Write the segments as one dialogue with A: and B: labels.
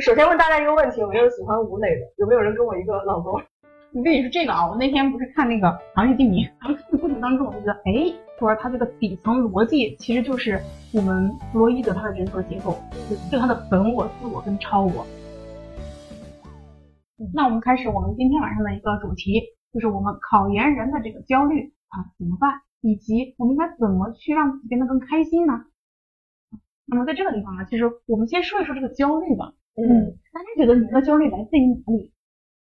A: 首先问大家一个问题：有没有喜欢吴磊的？有没有人跟我一个老公？
B: 我 跟你说这个啊，我那天不是看那个《行业定名》，然后过程当中，我就觉得，哎，说他这个底层逻辑其实就是我们弗洛伊德他的人格结构，就他的本我、自我跟超我。那我们开始我们今天晚上的一个主题，就是我们考研人的这个焦虑啊怎么办，以及我们应该怎么去让自己变得更开心呢？那么在这个地方啊，其实我们先说一说这个焦虑吧。嗯，大家觉得你的焦虑来自于哪里？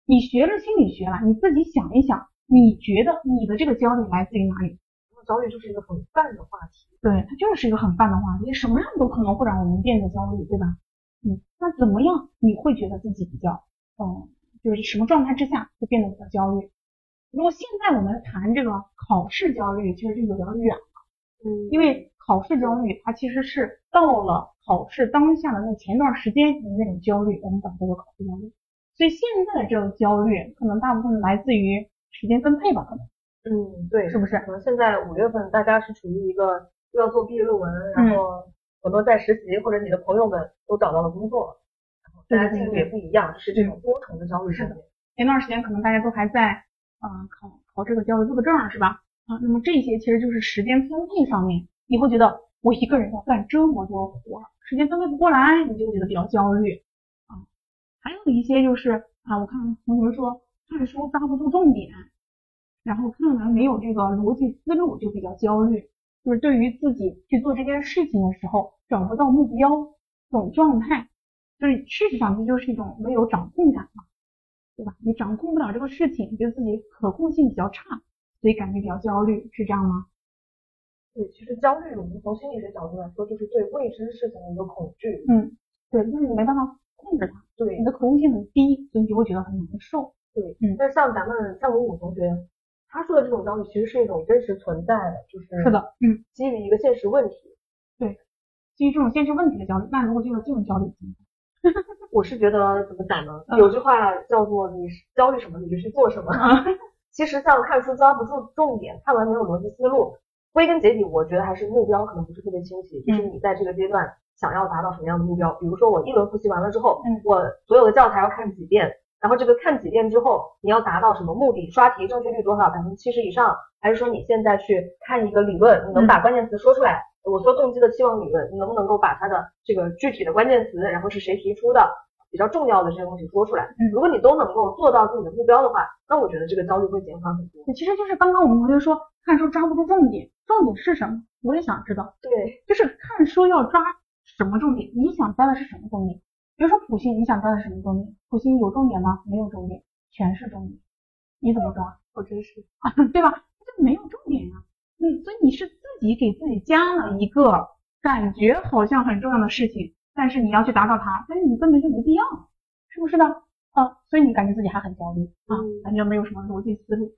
B: 你学了心理学了，你自己想一想，你觉得你的这个焦虑来自于哪里？
A: 焦虑就是一个很泛的话题，
B: 对，它就是一个很泛的话题，什么样都可能会让我们变得焦虑，对吧？嗯，那怎么样你会觉得自己比较，嗯，就是什么状态之下会变得比较焦虑？如果现在我们谈这个考试焦虑，其实就有点远了，嗯，因为考试焦虑它其实是到了考试当下的那前段时间的那种焦虑，我们把这个考试焦虑。所以现在的这种焦虑，可能大部分来自于时间分配吧，可能。
A: 嗯，对，
B: 是不是？
A: 可能现在五月份大家是处于一个又要做毕业论文，然后很多在实习，或者你的朋友们都找到了工作，然后大家进度也不一样，就是这种多重的焦虑。
B: 是的。前段时间可能大家都还在嗯考考这个教师资格证是吧？啊，那么这些其实就是时间分配上面，你会觉得我一个人要干这么多活，时间分配不过来，你就觉得比较焦虑啊。还有一些就是啊，我看同学说看书抓不住重点，然后看完没有这个逻辑思路就比较焦虑，就是对于自己去做这件事情的时候找不到目标这种状态，就是事实上这就是一种没有掌控感嘛，对吧？你掌控不了这个事情，觉得自己可控性比较差，所以感觉比较焦虑，是这样吗？
A: 对，其实焦虑我们从心理学角度来说，就是对未知事情的一个恐惧。
B: 嗯，对，就是你没办法。控制它，
A: 对，
B: 你的可控性很低，所以你就会觉得很难受。
A: 对，嗯，但像咱们像文武同学，他说的这种焦虑其实是一种真实存在的，就是
B: 是的，嗯，
A: 基于一个现实问题。
B: 对，基于这种现实问题的焦虑，那如果就是这种焦虑，
A: 我是觉得怎么讲呢？有句话叫做你焦虑什么，你就去做什么。其实像看书抓不住重点，看完没有逻辑思路，归根结底，我觉得还是目标可能不是特别清晰，就是你在这个阶段。想要达到什么样的目标？比如说我一轮复习完了之后，我所有的教材要看几遍，然后这个看几遍之后，你要达到什么目的？刷题正确率多少？百分之七十以上？还是说你现在去看一个理论，你能把关键词说出来？我说动机的期望理论，你能不能够把它的这个具体的关键词，然后是谁提出的，比较重要的这些东西说出来？如果你都能够做到自己的目标的话，那我觉得这个焦虑会减缓很多。
B: 其实就是刚刚我们同学说看书抓不住重点，重点是什么？我也想知道。
A: 对，
B: 就是看书要抓。什么重点？你想抓的是什么重点？比如说普信，你想抓的什么重点？普信有重点吗？没有重点，全是重点。你怎么抓？
A: 我真是
B: 啊，对吧？就没有重点呀。嗯，所以你是自己给自己加了一个感觉好像很重要的事情，但是你要去达到它，但是你根本就没必要，是不是呢？啊，所以你感觉自己还很焦虑啊，感觉没有什么逻辑思路。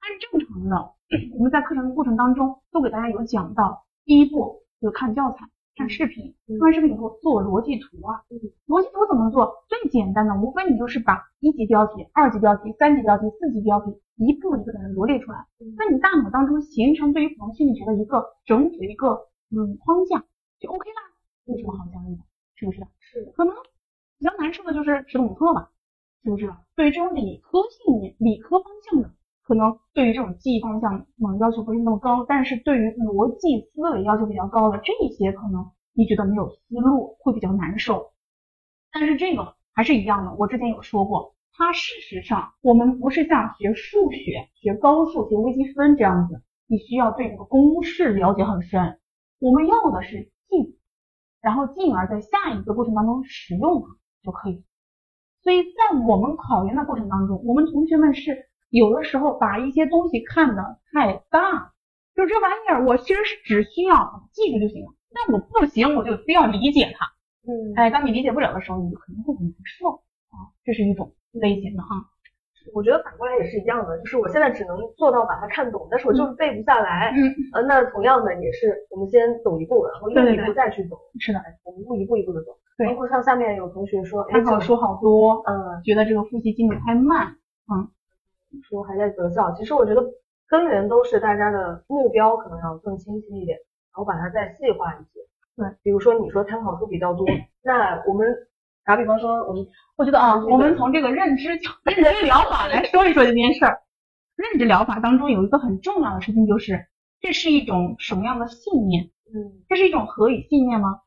B: 按正常的，我们在课程的过程当中都给大家有讲到，第一步就是看教材。看视频，看完视频以后做逻辑图啊。逻辑图怎么做？最简单的，无非你就是把一级标题、二级标题、三级标题、四级标题一步一步给它罗列出来，在你大脑当中形成对于普通心理学的一个整体的一个嗯框架，就 OK 啦。有什么好焦虑的？是不是？
A: 是。
B: 可能比较难受的就是识统测吧，是不是？对于这种理科性、理科方向的。可能对于这种记忆方向，可能，要求不是那么高，但是对于逻辑思维要求比较高的这些，可能你觉得没有思路会比较难受。但是这个还是一样的，我之前有说过，它事实上我们不是像学数学、学高数、学微积分这样子，你需要对这个公式了解很深。我们要的是记，然后进而在下一个过程当中使用它就可以。所以在我们考研的过程当中，我们同学们是。有的时候把一些东西看得太大，就这玩意儿，我其实是只需要记住就行了。但我不行，我就非要理解它。
A: 嗯，
B: 哎，当你理解不了的时候，你就肯定会很难受啊。这是一种类型的哈。
A: 我觉得反过来也是一样的，就是我现在只能做到把它看懂，但是我就是背不下来。
B: 嗯，
A: 呃，那同样的也是，我们先走一步，然后一步一步再去走。
B: 是的，
A: 我们一步一步一步的走。
B: 对，
A: 包括像下面有同学说，
B: 参考书好多，
A: 嗯，
B: 觉得这个复习进度太慢，嗯。
A: 说还在择校，其实我觉得根源都是大家的目标可能要更清晰一点，然后把它再细化一些。
B: 对，
A: 比如说你说参考书比较多，那我们打比方说，我们
B: 我觉得啊，我们从这个认知认知疗法来说一说这件事儿。认知疗法当中有一个很重要的事情，就是这是一种什么样的信念？
A: 嗯，
B: 这是一种合理信念吗？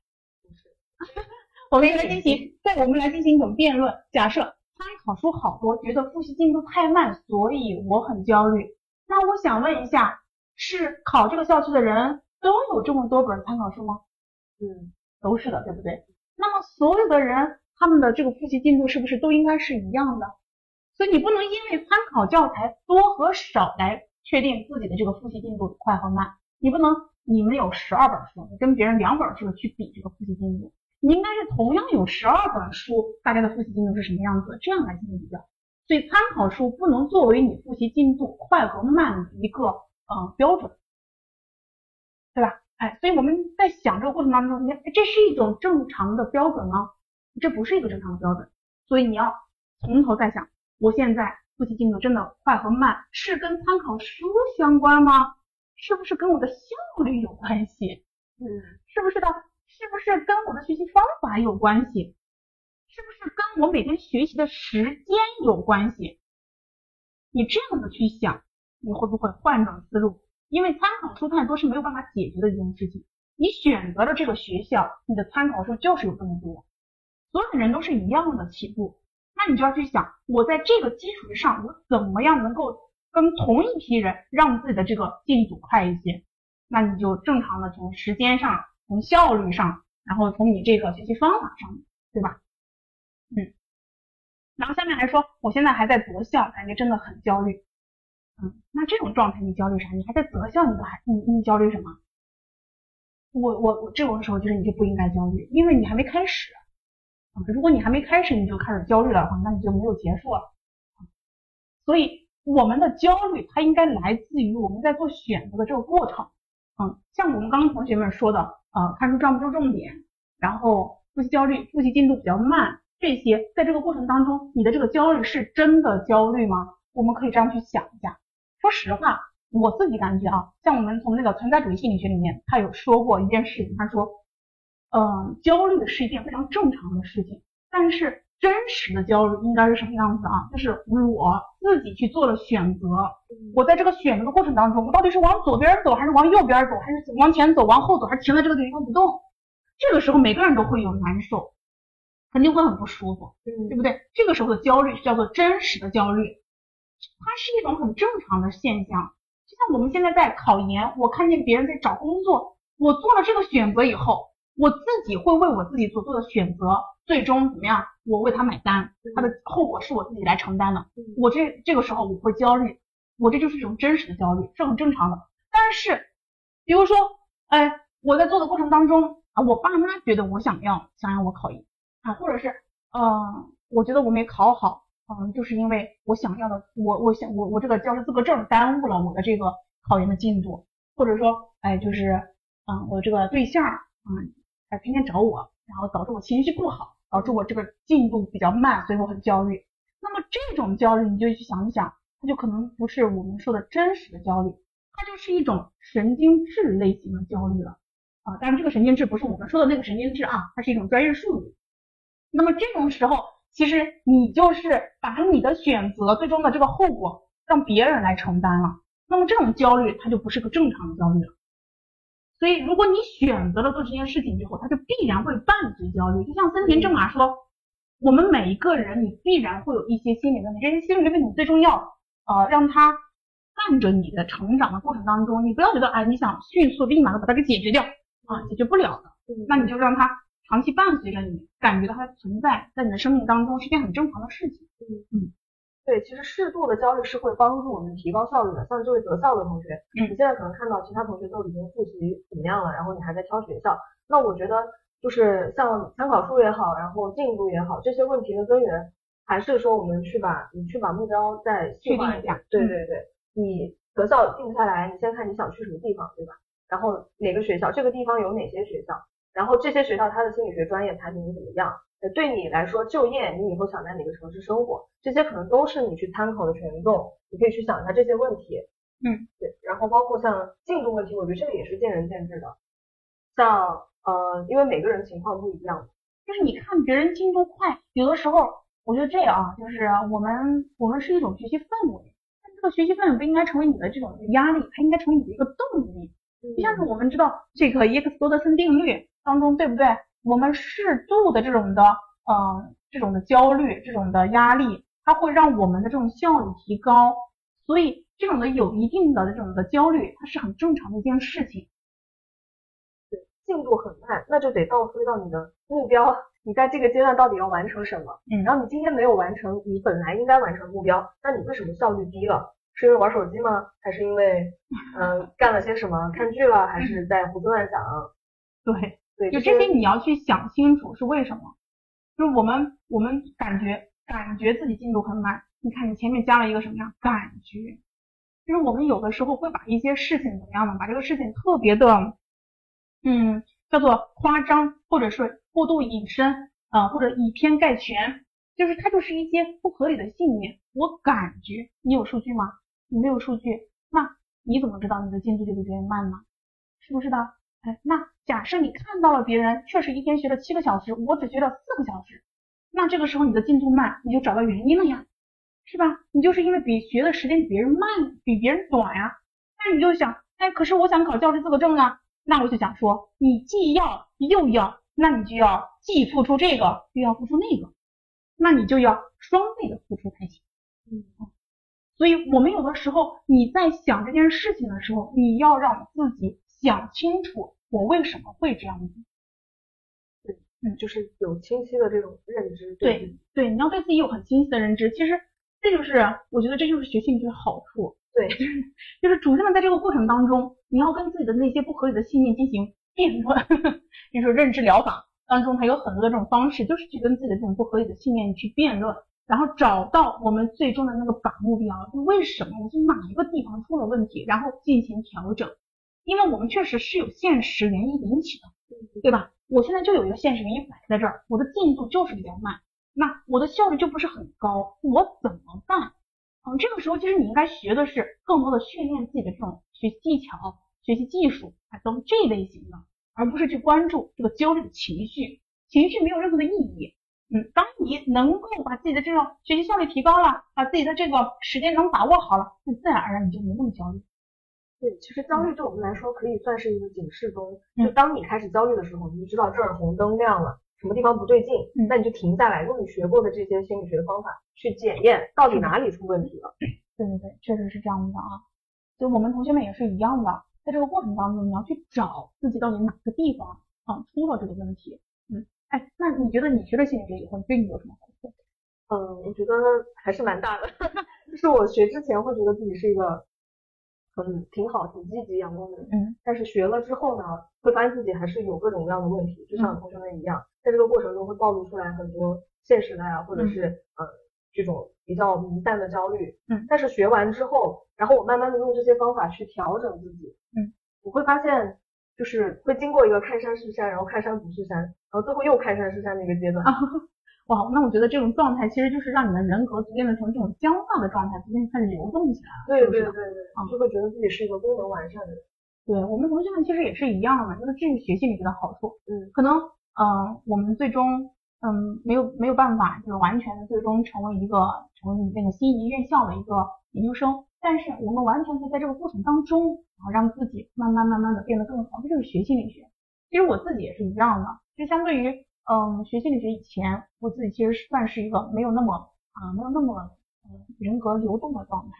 A: 不是。
B: 我们来进行，对，我们来进行一种辩论。假设参考书好多，觉得复习进度太慢，所以我很焦虑。那我想问一下，是考这个校区的人都有这么多本参考书吗？
A: 嗯，
B: 都是的，对不对？那么所有的人他们的这个复习进度是不是都应该是一样的？所以你不能因为参考教材多和少来确定自己的这个复习进度快和慢。你不能你们有十二本书，你跟别人两本书去比这个复习进度，你应该是同样有十二本书，大家的复习进度是什么样子，这样来进行比较。所以参考书不能作为你复习进度快和慢的一个呃标准，对吧？哎，所以我们在想这个过程当中，你这是一种正常的标准吗？这不是一个正常的标准，所以你要从头再想。我现在复习进度真的快和慢是跟参考书相关吗？是不是跟我的效率有关系？
A: 嗯，
B: 是不是的？是不是跟我的学习方法有关系？是不是跟我每天学习的时间有关系？你这样子去想，你会不会换种思路？因为参考书太多是没有办法解决的一件事情。你选择了这个学校，你的参考书就是有这么多，所有的人都是一样的起步。那你就要去想，我在这个基础之上，我怎么样能够跟同一批人让自己的这个进度快一些？那你就正常的从时间上、从效率上，然后从你这个学习方法上，对吧？嗯。然后下面来说，我现在还在择校，感觉真的很焦虑。嗯，那这种状态你焦虑啥？你还在择校，你都还你你焦虑什么？我我我这种时候就是你就不应该焦虑，因为你还没开始。如果你还没开始你就开始焦虑了的话，那你就没有结束了。所以我们的焦虑它应该来自于我们在做选择的这个过程。嗯，像我们刚刚同学们说的，呃，看书抓不住重点，然后复习焦虑，复习进度比较慢，这些在这个过程当中，你的这个焦虑是真的焦虑吗？我们可以这样去想一下。说实话，我自己感觉啊，像我们从那个存在主义心理学里面，他有说过一件事情，他说。嗯，焦虑是一件非常正常的事情，但是真实的焦虑应该是什么样子啊？就是我自己去做了选择，我在这个选择的过程当中，我到底是往左边走，还是往右边走，还是往前走，往后走，还是停在这个地方不动？这个时候每个人都会有难受，肯定会很不舒服，对不对？这个时候的焦虑叫做真实的焦虑，它是一种很正常的现象。就像我们现在在考研，我看见别人在找工作，我做了这个选择以后。我自己会为我自己所做的选择，最终怎么样？我为他买单，他的后果是我自己来承担的。我这这个时候我会焦虑，我这就是一种真实的焦虑，是很正常的。但是，比如说，哎，我在做的过程当中啊，我爸妈觉得我想要想让我考研啊，或者是，嗯，我觉得我没考好，嗯，就是因为我想要的，我我想我我这个教师资格证耽误了我的这个考研的进度，或者说，哎，就是，嗯，我这个对象，嗯。他天天找我，然后导致我情绪不好，导致我这个进度比较慢，所以我很焦虑。那么这种焦虑，你就去想一想，它就可能不是我们说的真实的焦虑，它就是一种神经质类型的焦虑了啊。当然，这个神经质不是我们说的那个神经质啊，它是一种专业术语。那么这种时候，其实你就是把你的选择最终的这个后果让别人来承担了。那么这种焦虑，它就不是个正常的焦虑了。所以，如果你选择了做这件事情之后，他就必然会伴随焦虑。就像森田正马说，我们每一个人，你必然会有一些心理问题，这些心理问题最重要呃让它伴着你的成长的过程当中。你不要觉得哎，你想迅速立马的把它给解决掉啊，解决不了的。那你就让它长期伴随着你，感觉到它存在在你的生命当中是件很正常的事情。
A: 嗯嗯。对，其实适度的焦虑是会帮助我们提高效率的。像这位择校的同学，你现在可能看到其他同学都已经复习怎么样了，然后你还在挑学校。那我觉得就是像参考书也好，然后进度也好，这些问题的根源还是说我们去把你去把目标再
B: 确定一下。
A: 对对对，你择校定下来，你先看你想去什么地方，对吧？然后哪个学校，这个地方有哪些学校，然后这些学校它的心理学专业排名怎么样？对你来说，就业你以后想在哪个城市生活，这些可能都是你去参考的权重，你可以去想一下这些问题。
B: 嗯，
A: 对。然后包括像进度问题，我觉得这个也是见仁见智的。像呃，因为每个人情况不一样，
B: 就是你看别人进度快，有的时候我觉得这样啊，就是我们我们是一种学习氛围，但这个学习氛围不应该成为你的这种压力，它应该成为你的一个动力。就像是我们知道这个耶克斯多德森定律当中，对不对？我们适度的这种的，嗯，这种的焦虑，这种的压力，它会让我们的这种效率提高。所以这种的有一定的这种的焦虑，它是很正常的一件事情。
A: 对，进度很慢，那就得倒推到你的目标，你在这个阶段到底要完成什么？
B: 嗯，
A: 然后你今天没有完成你本来应该完成的目标，那你为什么效率低了？是因为玩手机吗？还是因为嗯干了些什么？看剧了？还是在胡思乱想？
B: 对
A: 对，
B: 就这些你要去想清楚是为什么。就是我们我们感觉感觉自己进度很慢，你看你前面加了一个什么呀？感觉，就是我们有的时候会把一些事情怎么样呢？把这个事情特别的嗯叫做夸张，或者是过度引申啊，或者以偏概全，就是它就是一些不合理的信念。我感觉你有数据吗？你没有数据，那你怎么知道你的进度就比别人慢呢？是不是的？哎，那假设你看到了别人确实一天学了七个小时，我只学了四个小时，那这个时候你的进度慢，你就找到原因了呀，是吧？你就是因为比学的时间比别人慢，比别人短呀。那你就想，哎，可是我想考教师资格证啊，那我就想说，你既要又要，那你就要既付出这个，又要付出那个，那你就要双倍的付出才行。
A: 嗯。
B: 所以，我们有的时候你在想这件事情的时候，你要让自己想清楚，我为什么会这样子。
A: 对，嗯，就是有清晰的这种认知。
B: 对，对，你要对自己有很清晰的认知。其实，这就是我觉得这就是学心理学的好处。对，就是主要在这个过程当中，你要跟自己的那些不合理的信念进行辩论。比如说认知疗法当中，它有很多的这种方式，就是去跟自己的这种不合理的信念去辩论。然后找到我们最终的那个靶目标，就为什么我是哪一个地方出了问题，然后进行调整。因为我们确实是有现实原因引起的，对吧？我现在就有一个现实原因摆在这儿，我的进度就是比较慢，那我的效率就不是很高，我怎么办？嗯，这个时候其实你应该学的是更多的训练自己的这种学习技巧、学习技术啊等这类型的，而不是去关注这个焦虑的情绪，情绪没有任何的意义。嗯，当你能够把自己的这种学习效率提高了，把自己的这个时间能把握好了，那自然而然你就没那么焦虑。
A: 对，其实焦虑对我们来说可以算是一个警示钟，就当你开始焦虑的时候，你就知道这儿红灯亮了，什么地方不对劲，那你就停下来，用你学过的这些心理学方法去检验到底哪里出问题了。
B: 对对对，确实是这样的啊。就我们同学们也是一样的，在这个过程当中，你要去找自己到底哪个地方啊出了这个问题。嗯。哎，那你觉得你学了心理学以后，对你有什么好处？
A: 嗯，我觉得还是蛮大的。就是我学之前会觉得自己是一个很挺好、挺积极、阳光的人，
B: 嗯，
A: 但是学了之后呢，会发现自己还是有各种各样的问题，就像同学们一样，在这个过程中会暴露出来很多现实的呀，或者是呃这种比较弥散的焦虑，
B: 嗯，
A: 但是学完之后，然后我慢慢的用这些方法去调整自己，
B: 嗯，
A: 我会发现。就是会经过一个看山是山，然后看山不是山，然后最后又看山是山的一个阶段。
B: 哇，那我觉得这种状态其实就是让你的人格逐渐的从这种僵化的状态逐渐开始流动起来了。
A: 对对对对，就会觉得自己是一个功能完善的人。
B: 对我们同学们其实也是一样的，就是这是学习里面的好处。
A: 嗯，
B: 可能嗯我们最终嗯没有没有办法就是完全的最终成为一个成为那个心仪院校的一个研究生。但是我们完全可以在这个过程当中，然后让自己慢慢慢慢的变得更好，这就是学心理学。其实我自己也是一样的，就相对于嗯学心理学以前，我自己其实算是一个没有那么啊没有那么嗯人格流动的状态。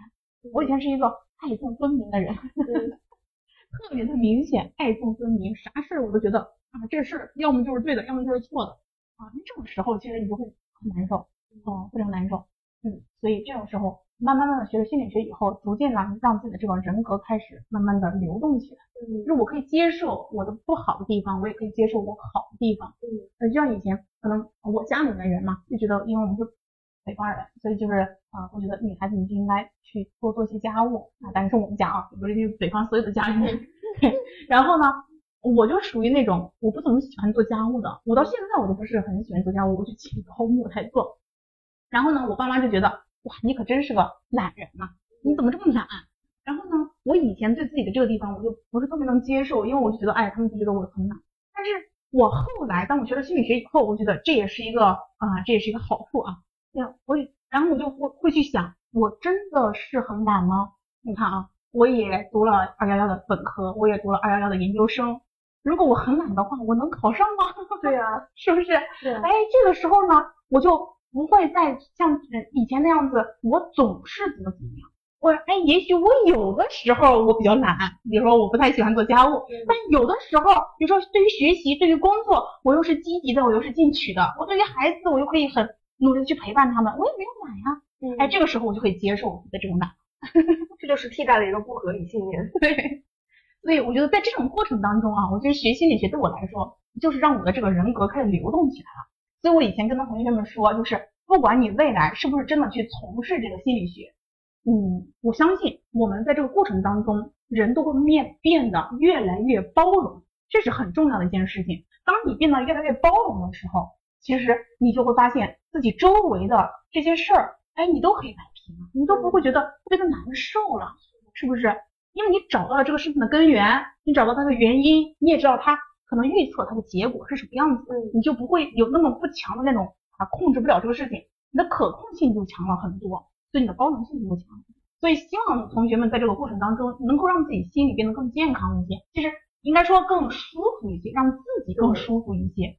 B: 我以前是一个爱憎分明的人，特别的明显，爱憎分明，啥事儿我都觉得啊这事儿要么就是对的，要么就是错的啊。那这种时候其实你就会很难受，嗯非常难受，嗯，所以这种时候。慢慢慢的学了心理学以后，逐渐的让自己的这个人格开始慢慢的流动起来。
A: 嗯，
B: 就是我可以接受我的不好的地方，我也可以接受我好的地方。
A: 嗯，
B: 就像以前可能我家里面人嘛，就觉得因为我们是北方人，所以就是啊，我觉得女孩子你就应该去多做些家务啊。但是我们家啊，不是北方所有的家里面。然后呢，我就属于那种我不怎么喜欢做家务的，我到现在我都不是很喜欢做家务，我就请抠木才做。然后呢，我爸妈就觉得。哇，你可真是个懒人呐！你怎么这么懒？然后呢，我以前对自己的这个地方我就不是特别能接受，因为我就觉得，哎，他们就觉得我很懒。但是我后来当我学了心理学以后，我觉得这也是一个啊，这也是一个好处啊。那我然后我就会会去想，我真的是很懒吗？你看啊，我也读了二幺幺的本科，我也读了二幺幺的研究生。如果我很懒的话，我能考上吗？
A: 对呀，
B: 是不是？哎，这个时候呢，我就不会再像以前那样子，我总是怎么怎么样。我哎，也许我有的时候我比较懒，比如说我不太喜欢做家务，但有的时候，比如说对于学习、对于工作，我又是积极的，我又是进取的。我对于孩子，我又可以很努力的去陪伴他们，我也没有懒呀。哎，这个时候我就可以接受我的这种懒，
A: 这就是替代了一个不合理信念。
B: 对。所以我觉得在这种过程当中啊，我觉得学心理学对我来说，就是让我的这个人格开始流动起来了。所以我以前跟同学们说，就是不管你未来是不是真的去从事这个心理学，嗯，我相信我们在这个过程当中，人都会面变得越来越包容，这是很重要的一件事情。当你变得越来越包容的时候，其实你就会发现自己周围的这些事儿，哎，你都可以摆平，你都不会觉得特别的难受了，是不是？因为你找到了这个事情的根源，你找到它的原因，你也知道它可能预测它的结果是什么样子，你就不会有那么不强的那种啊控制不了这个事情，你的可控性就强了很多，所以你的包容性就会强。所以希望同学们在这个过程当中能够让自己心里变得更健康一些，其实应该说更舒服一些，让自己更舒服一些。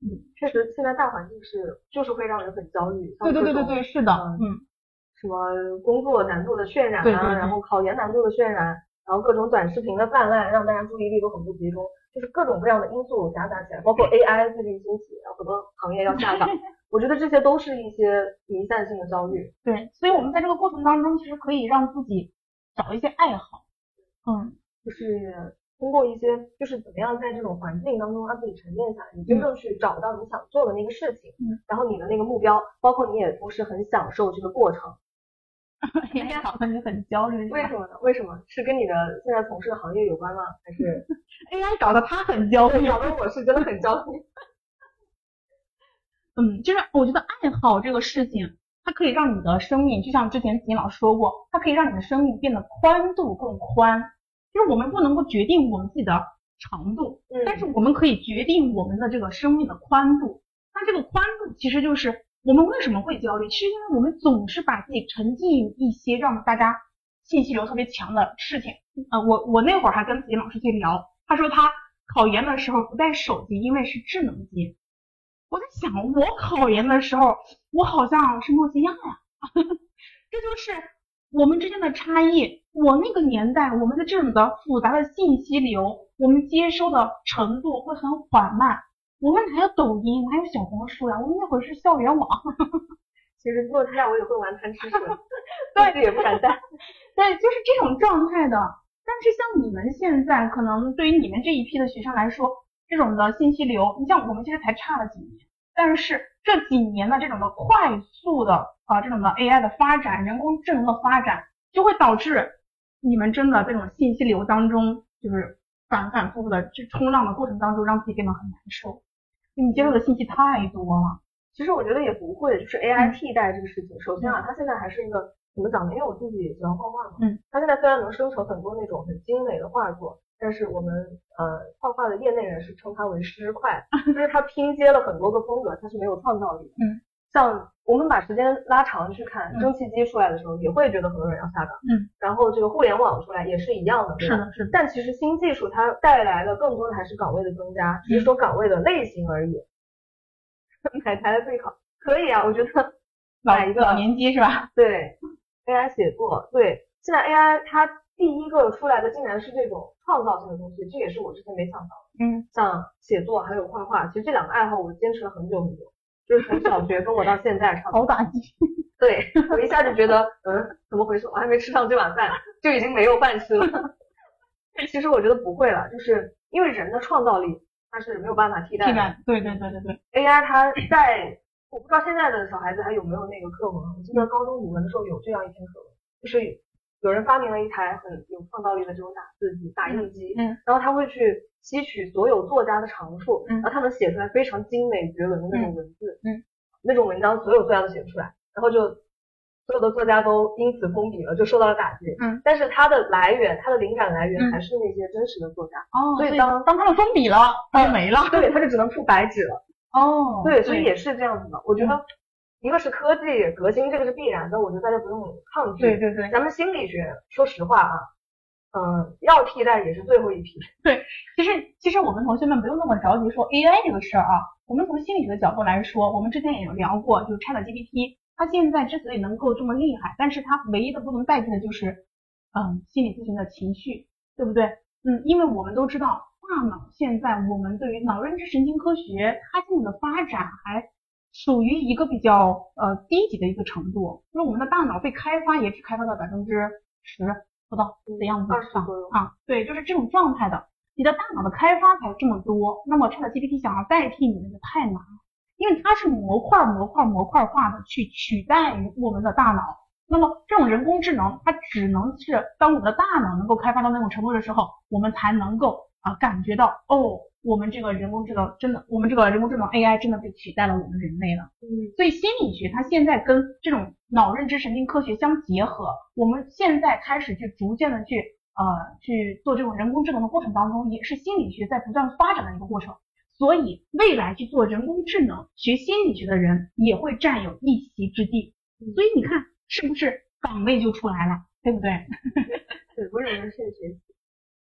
A: 嗯，确实现在大环境是就是会让人很焦虑。
B: 对对对对对，是的，嗯。
A: 什么工作难度的渲染啊，然后考研难度的渲染，然后各种短视频的泛滥，让大家注意力都很不集中，就是各种各样的因素夹杂起来，包括 AI 最近兴起，然后很多行业要下岗，我觉得这些都是一些弥散性的焦虑。
B: 对，所以我们在这个过程当中，其实可以让自己找一些爱好，
A: 嗯，就是通过一些，就是怎么样在这种环境当中让自己沉淀下来，你真正去找到你想做的那个事情，嗯，然后你的那个目标，包括你也同时很享受这个过程。
B: AI 搞得你很焦虑，
A: 为什么呢？为什么是跟你的现在从事的行业有关吗？还是
B: AI 搞得他很焦虑，
A: 搞得我是真的很焦虑。
B: 嗯，就是我觉得爱好这个事情，它可以让你的生命，就像之前子老师说过，它可以让你的生命变得宽度更宽。就是我们不能够决定我们自己的长度，但是我们可以决定我们的这个生命的宽度。那这个宽度其实就是。我们为什么会焦虑？其实因为我们总是把自己沉浸于一些让大家信息流特别强的事情。呃，我我那会儿还跟子怡老师去聊，他说他考研的时候不带手机，因为是智能机。我在想，我考研的时候，我好像是诺基亚呀。这就是我们之间的差异。我那个年代，我们的这种的复杂的信息流，我们接收的程度会很缓慢。我们还有抖音，还有小红书呀。我们那会儿是校园网，
A: 其实诺基亚我也会玩贪吃蛇，对，也不敢带。
B: 对，就是这种状态的。但是像你们现在，可能对于你们这一批的学生来说，这种的信息流，你像我们其实才差了几年，但是这几年的这种的快速的啊，这种的 AI 的发展，人工智能的发展，就会导致你们真的这种信息流当中，就是反反复复的这冲浪的过程当中，让自己变得很难受。你接受的信息太多了，
A: 其实我觉得也不会，就是 AI 替代这个事情。首先啊，它现在还是一个怎么讲呢？因为我自己也喜欢画画嘛，嗯，它现在虽然能生成很多那种很精美的画作，但是我们呃画画的业内人士称它为诗块，就是它拼接了很多个风格，它是没有创造力的。嗯。像我们把时间拉长去看，蒸汽机出来的时候，也会觉得很多人要下岗。嗯。然后这个互联网出来也是一样的，
B: 是的，是的。
A: 但其实新技术它带来的更多的还是岗位的增加，只是说岗位的类型而已。买台的最好，可以啊，我觉得 买一个
B: 老年机是吧？
A: 对，AI 写作，对，现在 AI 它第一个出来的竟然是这种创造性的东西，这也是我之前没想到的。嗯。像写作还有画画，其实这两个爱好我坚持了很久很久。就是从小学跟我到现在，
B: 好打击。
A: 对我一下就觉得，嗯，怎么回事？我还没吃上这碗饭，就已经没有饭吃了。其实我觉得不会了，就是因为人的创造力它是没有办法替代
B: 的。对对对对对。
A: AI 它在，我不知道现在的小孩子还有没有那个课文。我记得高中语文的时候有这样一篇课文，就是有人发明了一台很有创造力的这种打字机、打印机，嗯，然后他会去。吸取所有作家的长处，然后他能写出来非常精美绝伦的那种文字，嗯，那种文章所有作家都写不出来，然后就所有的作家都因此封笔了，就受到了打击。
B: 嗯，
A: 但是他的来源，他的灵感来源还是那些真实的作家。
B: 哦，
A: 所以当
B: 当他们封笔了，他就没了。
A: 对，他就只能出白纸了。
B: 哦，
A: 对，所以也是这样子的。我觉得一个是科技革新，这个是必然的，我觉得大家不用抗拒。
B: 对对对，
A: 咱们心理学，说实话啊，嗯，要替代也是最后一批。
B: 对，其实其实我们同学们不用那么着急说 AI 这个事儿啊。我们从心理学的角度来说，我们之前也有聊过，就是 ChatGPT，它现在之所以能够这么厉害，但是它唯一的不能代替的就是，嗯，心理咨询的情绪，对不对？嗯，因为我们都知道，大脑现在我们对于脑认知神经科学，它现在的发展还属于一个比较呃低级的一个程度，就是我们的大脑被开发也只开发到百分之十不到的样子啊，对，就是这种状态的。你的大脑的开发才这么多，那么 ChatGPT 想要代替你那个太难了，因为它是模块模块模块化的去取代于我们的大脑。那么这种人工智能，它只能是当我们的大脑能够开发到那种程度的时候，我们才能够啊感觉到哦，我们这个人工智能真的，我们这个人工智能 AI 真的被取代了我们人类了。
A: 嗯，
B: 所以心理学它现在跟这种脑认知神经科学相结合，我们现在开始去逐渐的去。呃，去做这种人工智能的过程当中，也是心理学在不断发展的一个过程。所以未来去做人工智能、学心理学的人也会占有一席之地。所以你看，是不是岗位就出来了，对不对？
A: 对，不是人是学习。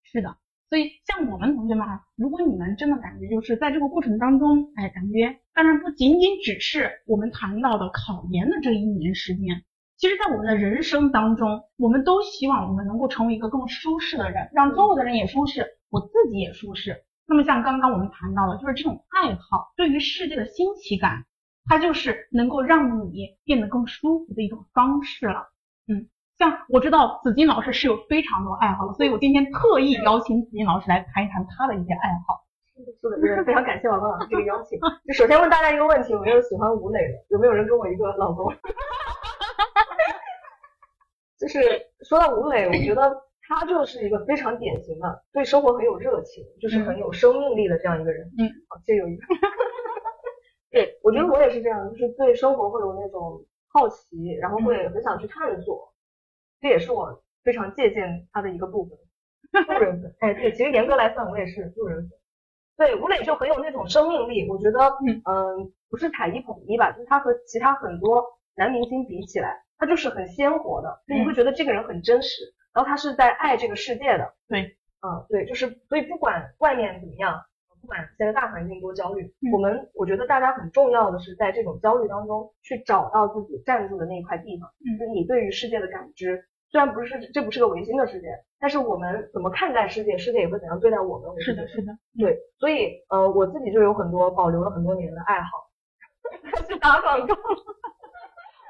B: 是的。所以像我们同学们啊，如果你们真的感觉就是在这个过程当中，哎，感觉当然不仅仅只是我们谈到的考研的这一年时间。其实，在我们的人生当中，我们都希望我们能够成为一个更舒适的人，让周围的人也舒适，我自己也舒适。那么，像刚刚我们谈到的，就是这种爱好对于世界的新奇感，它就是能够让你变得更舒服的一种方式了。嗯，像我知道紫金老师是有非常多爱好的，所以我今天特意邀请紫金老师来谈一谈他的一些爱好。
A: 是的，是的，非常感谢王刚老师这个邀请。就首先问大家一个问题：有没有喜欢吴磊的？有没有人跟我一个老公？就是说到吴磊，我觉得他就是一个非常典型的对生活很有热情，就是很有生命力的这样一个人。
B: 嗯，
A: 好，这有一个。对，我觉得我也是这样，就是对生活会有那种好奇，然后会很想去探索，这也是我非常借鉴他的一个部分。路人粉，哎，对，其实严格来算，我也是路人粉。对，吴磊就很有那种生命力，我觉得，嗯，不是踩一捧一吧，就是他和其他很多男明星比起来。他就是很鲜活的，就你会觉得这个人很真实，然后他是在爱这个世界的。
B: 对，
A: 嗯，对，就是所以不管外面怎么样，不管现在大环境多焦虑，我们我觉得大家很重要的是在这种焦虑当中去找到自己站住的那一块地方。
B: 嗯，
A: 就是你对于世界的感知，虽然不是这不是个唯心的世界，但是我们怎么看待世界，世界也会怎样对待我们。
B: 是的，是的，
A: 对，所以呃，我自己就有很多保留了很多年的爱好。开始打广告。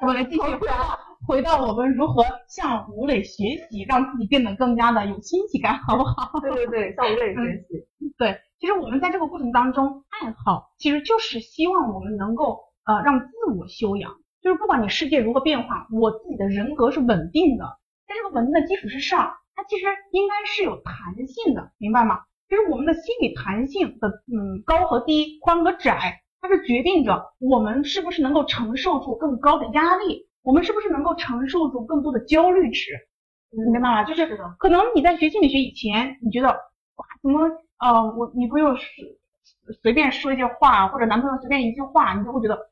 B: 我们来继续回到回到我们如何向吴磊学习，让自己变得更加的有新奇感，好不好？
A: 对对对，向吴磊学习。
B: 对，其实我们在这个过程当中，爱好其实就是希望我们能够呃让自我修养，就是不管你世界如何变化，我自己的人格是稳定的，在这个稳定的基础之上，它其实应该是有弹性的，明白吗？就是我们的心理弹性的嗯高和低，宽和窄。它是决定着我们是不是能够承受住更高的压力，我们是不是能够承受住更多的焦虑值，你明白吗？就是可能你在学心理学以前，你觉得哇，怎么呃我女朋友随随便说一句话，或者男朋友随便一句话，你就会觉得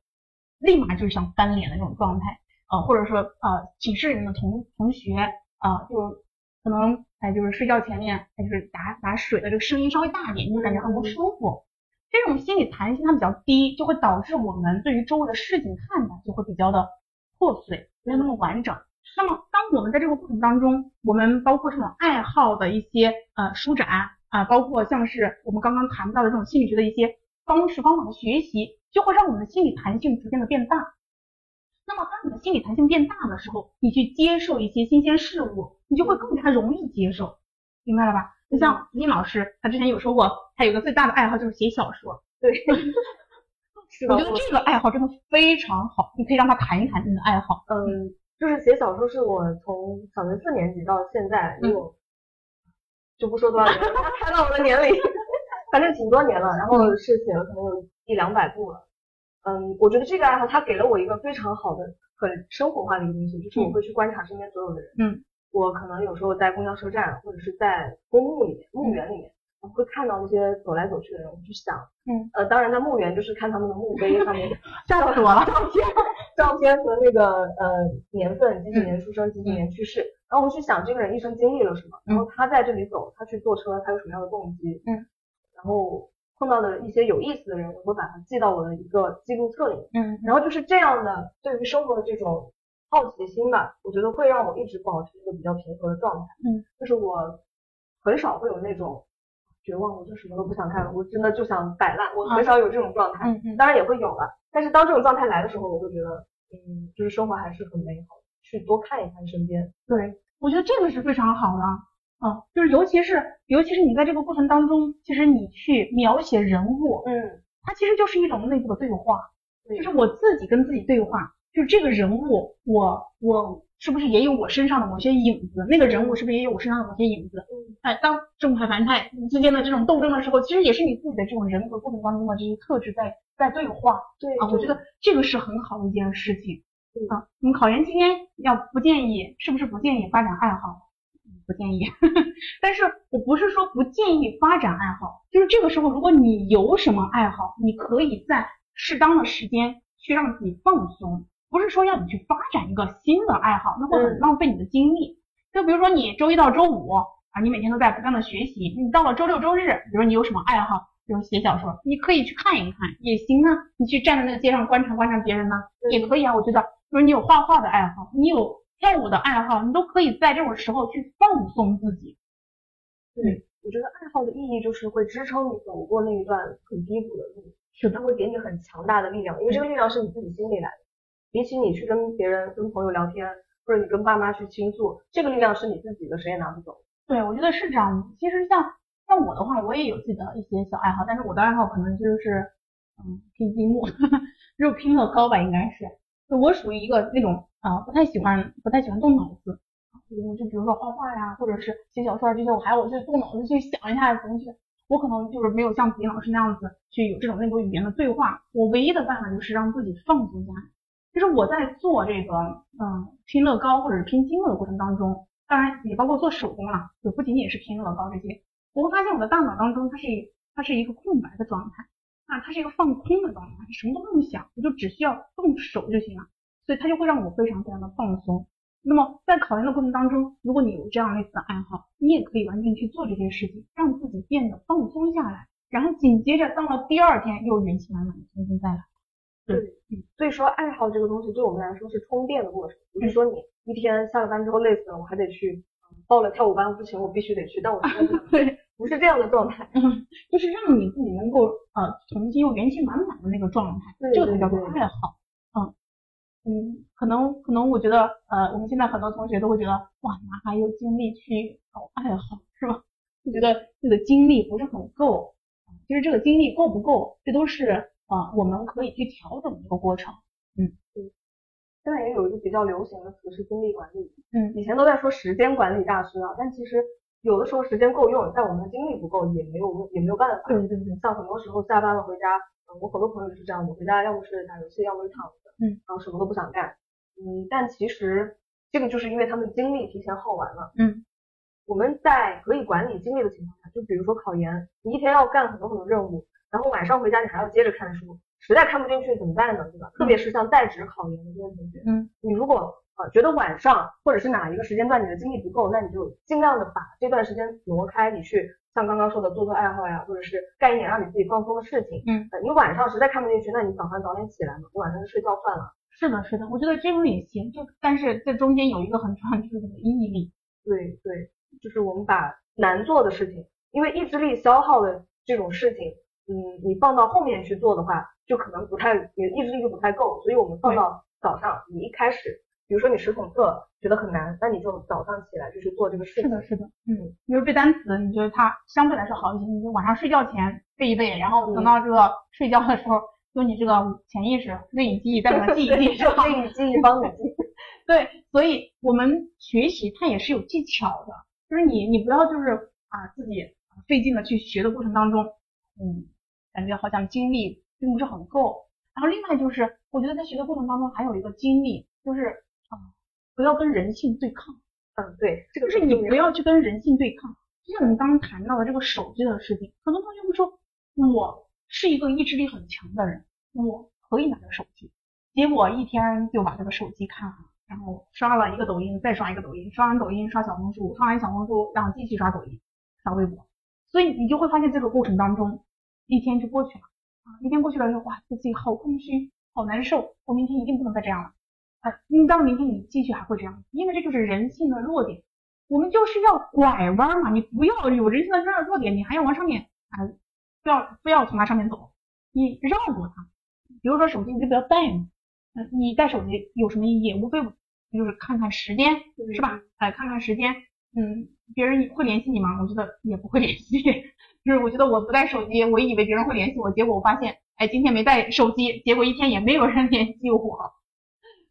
B: 立马就是想翻脸的那种状态，呃或者说呃寝室里面的同同学啊，就可能哎就是睡觉前面哎就是打打水的这个声音稍微大一点，你就感觉很不舒服。这种心理弹性它比较低，就会导致我们对于周围的事情看法就会比较的破碎，没有那么完整。那么，当我们在这个过程当中，我们包括这种爱好的一些呃舒展啊，包括像是我们刚刚谈到的这种心理学的一些方式方法的学习，就会让我们的心理弹性逐渐的变大。那么，当你的心理弹性变大的时候，你去接受一些新鲜事物，你就会更加容易接受，明白了吧？就像林老师，他之前有说过，他有个最大的爱好就是写小说。
A: 对，
B: 我觉得这个爱好真的非常好，你可以让他谈一谈你的爱好。
A: 嗯，就是写小说是我从小学四年级到现在，有就不说多少年，他猜到我的年龄，反正挺多年了。然后是写了可能有一两百部了。嗯，我觉得这个爱好它给了我一个非常好的、很生活化的一个东西，就是我会去观察身边所有的人。
B: 嗯，
A: 我可能有时候在公交车站或者是在公墓里面、墓园里面，我会看到那些走来走去的人，我去想，
B: 嗯，
A: 呃，当然在墓园就是看他们的墓碑上面。
B: 吓死我了，
A: 照片、照片和那个呃年份，几几年出生，几几年去世，然后我去想这个人一生经历了什么，然后他在这里走，他去坐车，他有什么样的动机，
B: 嗯，
A: 然后。碰到的一些有意思的人，我会把它记到我的一个记录册里。
B: 嗯，
A: 然后就是这样的，对于生活的这种好奇心吧，我觉得会让我一直保持一个比较平和的状态。
B: 嗯，
A: 就是我很少会有那种绝望，我就什么都不想看了，我真的就想摆烂。我很少有这种状态。
B: 嗯嗯。
A: 当然也会有了，但是当这种状态来的时候，我会觉得，嗯，就是生活还是很美好，去多看一看身边。
B: 对，我觉得这个是非常好的。啊，就是尤其是尤其是你在这个过程当中，其实你去描写人物，
A: 嗯，
B: 它其实就是一种内部的对话，就是我自己跟自己对话，就是这个人物，我我是不是也有我身上的某些影子？那个人物是不是也有我身上的某些影子？
A: 嗯，
B: 哎，当正派反派之间的这种斗争的时候，其实也是你自己的这种人格过程当中的这些特质在在对话。
A: 对
B: 啊，我觉得这个是很好的一件事情。
A: 嗯
B: 啊，我们考研期间要不建议，是不是不建议发展爱好？不建议，但是我不是说不建议发展爱好，就是这个时候，如果你有什么爱好，你可以在适当的时间去让自己放松，不是说要你去发展一个新的爱好，那会很浪费你的精力。就比如说你周一到周五啊，你每天都在不断的学习，你到了周六周日，比如你有什么爱好，比如写小说，你可以去看一看也行啊，你去站在那个街上观察观察别人呢，也可以啊。我觉得，比如你有画画的爱好，你有。跳舞的爱好，你都可以在这种时候去放松自己。
A: 对，我觉得爱好的意义就是会支撑你走过那一段很低谷的路，
B: 是
A: 它会给你很强大的力量，因为这个力量是你自己心里来的。比起你去跟别人、跟朋友聊天，或者你跟爸妈去倾诉，这个力量是你自己的，谁也拿不走。
B: 对，我觉得是这样。其实像像我的话，我也有自己的一些小爱好，但是我的爱好可能就是嗯拼积木，就拼乐高吧，应该是。我属于一个那种。啊，不太喜欢，不太喜欢动脑子，就就比如说画画呀，或者是写小说这些，我还要去动脑子去想一下东西。我可能就是没有像子英老师那样子去有这种内部语言的对话。我唯一的办法就是让自己放松下来。就是我在做这个，嗯，拼乐高或者是拼积木的过程当中，当然也包括做手工了，就不仅仅是拼乐高这些。我会发现我的大脑当中它是它是一个空白的状态，啊，它是一个放空的状态，什么都不用想，我就只需要动手就行了。所以它就会让我非常非常的放松。那么在考研的过程当中，如果你有这样类似的爱好，你也可以完全去做这些事情，让自己变得放松下来，然后紧接着到了第二天又元气满满的重新再来。
A: 对，所以说爱好这个东西对我们来说是充电的过程，不是说你一天下了班之后累死了，我还得去报了跳舞班，不行，我必须得去，但我现在
B: 对，
A: 不是这样的状态，
B: 嗯，就是让你自己能够呃重新又元气满满的那个状态，这个才叫做爱好。嗯，可能可能我觉得，呃，我们现在很多同学都会觉得，哇，哪还有精力去搞爱好，是吧？就觉得这个精力不是很够。其实这个精力够不够，这都是啊，我们可以去调整的一个过程。嗯
A: 对。现在也有一个比较流行的词是精力管理。
B: 嗯。
A: 以前都在说时间管理大师啊，但其实有的时候时间够用，但我们的精力不够，也没有也没有办法。
B: 对对对。
A: 像很多时候下班了回家，嗯，我很多朋友就是这样的，回家要么是打游戏，要么是躺。
B: 嗯，
A: 然后什么都不想干，嗯，但其实这个就是因为他们精力提前耗完了。
B: 嗯，
A: 我们在可以管理精力的情况下，就比如说考研，你一天要干很多很多任务，然后晚上回家你还要接着看书，实在看不进去怎么办呢？对吧？特别是像在职考研的这些同学，
B: 嗯，
A: 你如果呃觉得晚上或者是哪一个时间段你的精力不够，那你就尽量的把这段时间挪开，你去。像刚刚说的做做爱好呀，或者是干一点让你自己放松的事情。
B: 嗯，
A: 你晚上实在看不进去，那你早上早点起来嘛，你晚上就睡觉算了。
B: 是的，是的，我觉得这种也行，就但是这中间有一个很重要的就是毅力。
A: 对对，就是我们把难做的事情，因为意志力消耗的这种事情，嗯，你放到后面去做的话，就可能不太，你的意志力就不太够，所以我们放到早上，你一开始。比如说你十孔课觉得很难，那你就早上起来就去做这个事情。
B: 是的，是的，嗯，比如背单词，你觉得它相对来说好一些，你就晚上睡觉前背一背，然后等到这个睡觉的时候，用你这个潜意识、内隐记忆再把它记一记，是吧？
A: 内隐记忆帮你记。
B: 对，所以我们学习它也是有技巧的，就是你你不要就是啊自己费劲的去学的过程当中，嗯，感觉好像精力并不是很够。然后另外就是，我觉得在学的过程当中还有一个经历，就是啊，不要跟人性对抗。
A: 嗯，对，这个
B: 就是你不要去跟人性对抗。就像我们刚刚谈到的这个手机的事情，很多同学会说，我是一个意志力很强的人，我可以拿着手机，结果一天就把这个手机看了，然后刷了一个抖音，再刷一个抖音，刷完抖音刷小红书，刷完小红书，然后继续刷抖音，刷微博，所以你就会发现这个过程当中，一天就过去了啊，一天过去了之后，哇，自己好空虚，好难受，我明天一定不能再这样了。啊，你到明天你继续还会这样，因为这就是人性的弱点。我们就是要拐弯嘛，你不要有人性的这样的弱点，你还要往上面啊，不要不要从它上面走，你绕过它。比如说手机你就不要带嘛，嗯，你带手机有什么意义？无非就是看看时间，是吧？哎，看看时间，嗯，别人会联系你吗？我觉得也不会联系。就是我觉得我不带手机，我以为别人会联系我，结果我发现，哎，今天没带手机，结果一天也没有人联系我。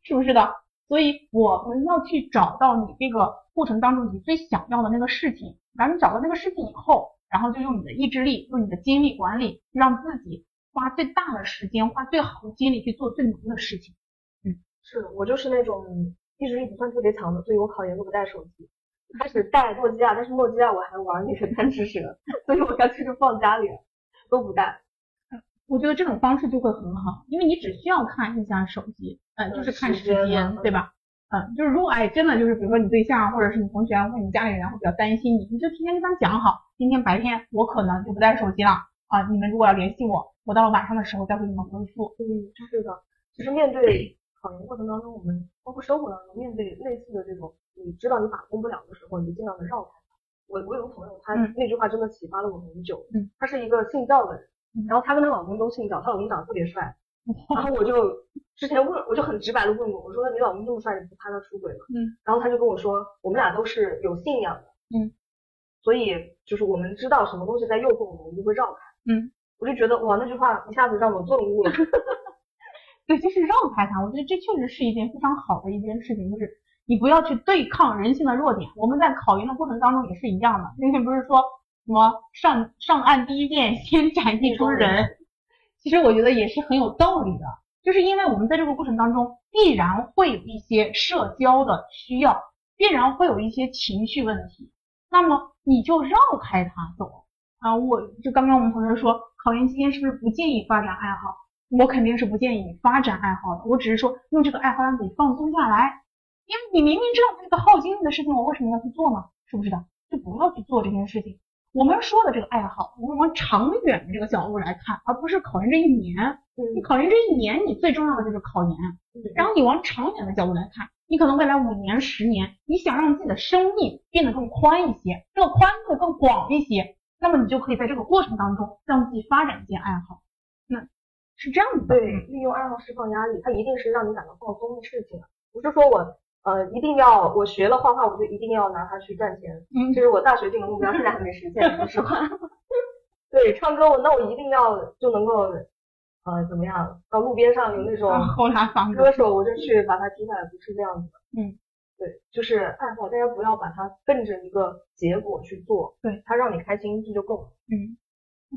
B: 是不是的？所以我们要去找到你这个过程当中你最想要的那个事情，然后你找到那个事情以后，然后就用你的意志力，用你的精力管理，让自己花最大的时间，花最好的精力去做最难的事情。
A: 嗯，是的，我就是那种意志力不算特别强的，所以我考研都不带手机，开始带诺基亚，但是诺基亚我还玩那个贪吃蛇，所以我干脆就放家里了，都不带。
B: 我觉得这种方式就会很好，因为你只需要看一下手机，嗯，就是看时间，对吧？嗯，就是如果哎真的就是比如说你对象或者是你同学或者你家里人会比较担心你，你就提前跟他讲好，今天白天我可能就不带手机了啊，你们如果要联系我，我到了晚上的时候再给你们回复。
A: 嗯，是的。其实面对 考研过程当中，我们包括生活当中面对类似的这种，你知道你把控不了的时候，你就尽量的绕开。我我有个朋友，他那句话真的启发了我很久。嗯，他是一个信教的人。然后她跟她老公都姓赵，她老公长得特别帅，然后我就之前问，我就很直白的问过，我说你老公这么帅，你不怕他出轨吗？嗯，然后他就跟我说，我们俩都是有信仰的，嗯，所以就是我们知道什么东西在诱惑我们，我们就会绕开，嗯，我就觉得哇，那句话一下子让我顿悟了，
B: 对，就是绕开他，我觉得这确实是一件非常好的一件事情，就是你不要去对抗人性的弱点，我们在考研的过程当中也是一样的，那天不是说。什么上上岸第一件 先展现出人，其实我觉得也是很有道理的，就是因为我们在这个过程当中必然会有一些社交的需要，必然会有一些情绪问题，那么你就绕开它走啊！我就刚刚我们同学说，考研期间是不是不建议发展爱好？我肯定是不建议你发展爱好的，我只是说用这个爱好让自己放松下来，因为你明明知道它是个耗精力的事情，我为什么要去做呢？是不是的？就不要去做这件事情。我们说的这个爱好，我们往长远的这个角度来看，而不是考研这一年。你考研这一年，你最重要的就是考研。然后你往长远的角度来看，你可能未来五年、十年，你想让自己的生命变得更宽一些，这个宽度更广一些，那么你就可以在这个过程当中让自己发展一些爱好。那是这样的。
A: 对，利用爱好释放压力，它一定是让你感到放松的事情，不是说我。呃，一定要我学了画画，我就一定要拿它去赚钱。嗯，这是我大学定的目标，现在还没实现，说实话。对，唱歌我那我一定要就能够呃怎么样，到路边上有那种
B: 后拉房
A: 歌手，我就去把他踢下来，不是这样子的。嗯，对，就是爱好，大家不要把它奔着一个结果去做，
B: 对，
A: 它让你开心这就够了。
B: 嗯，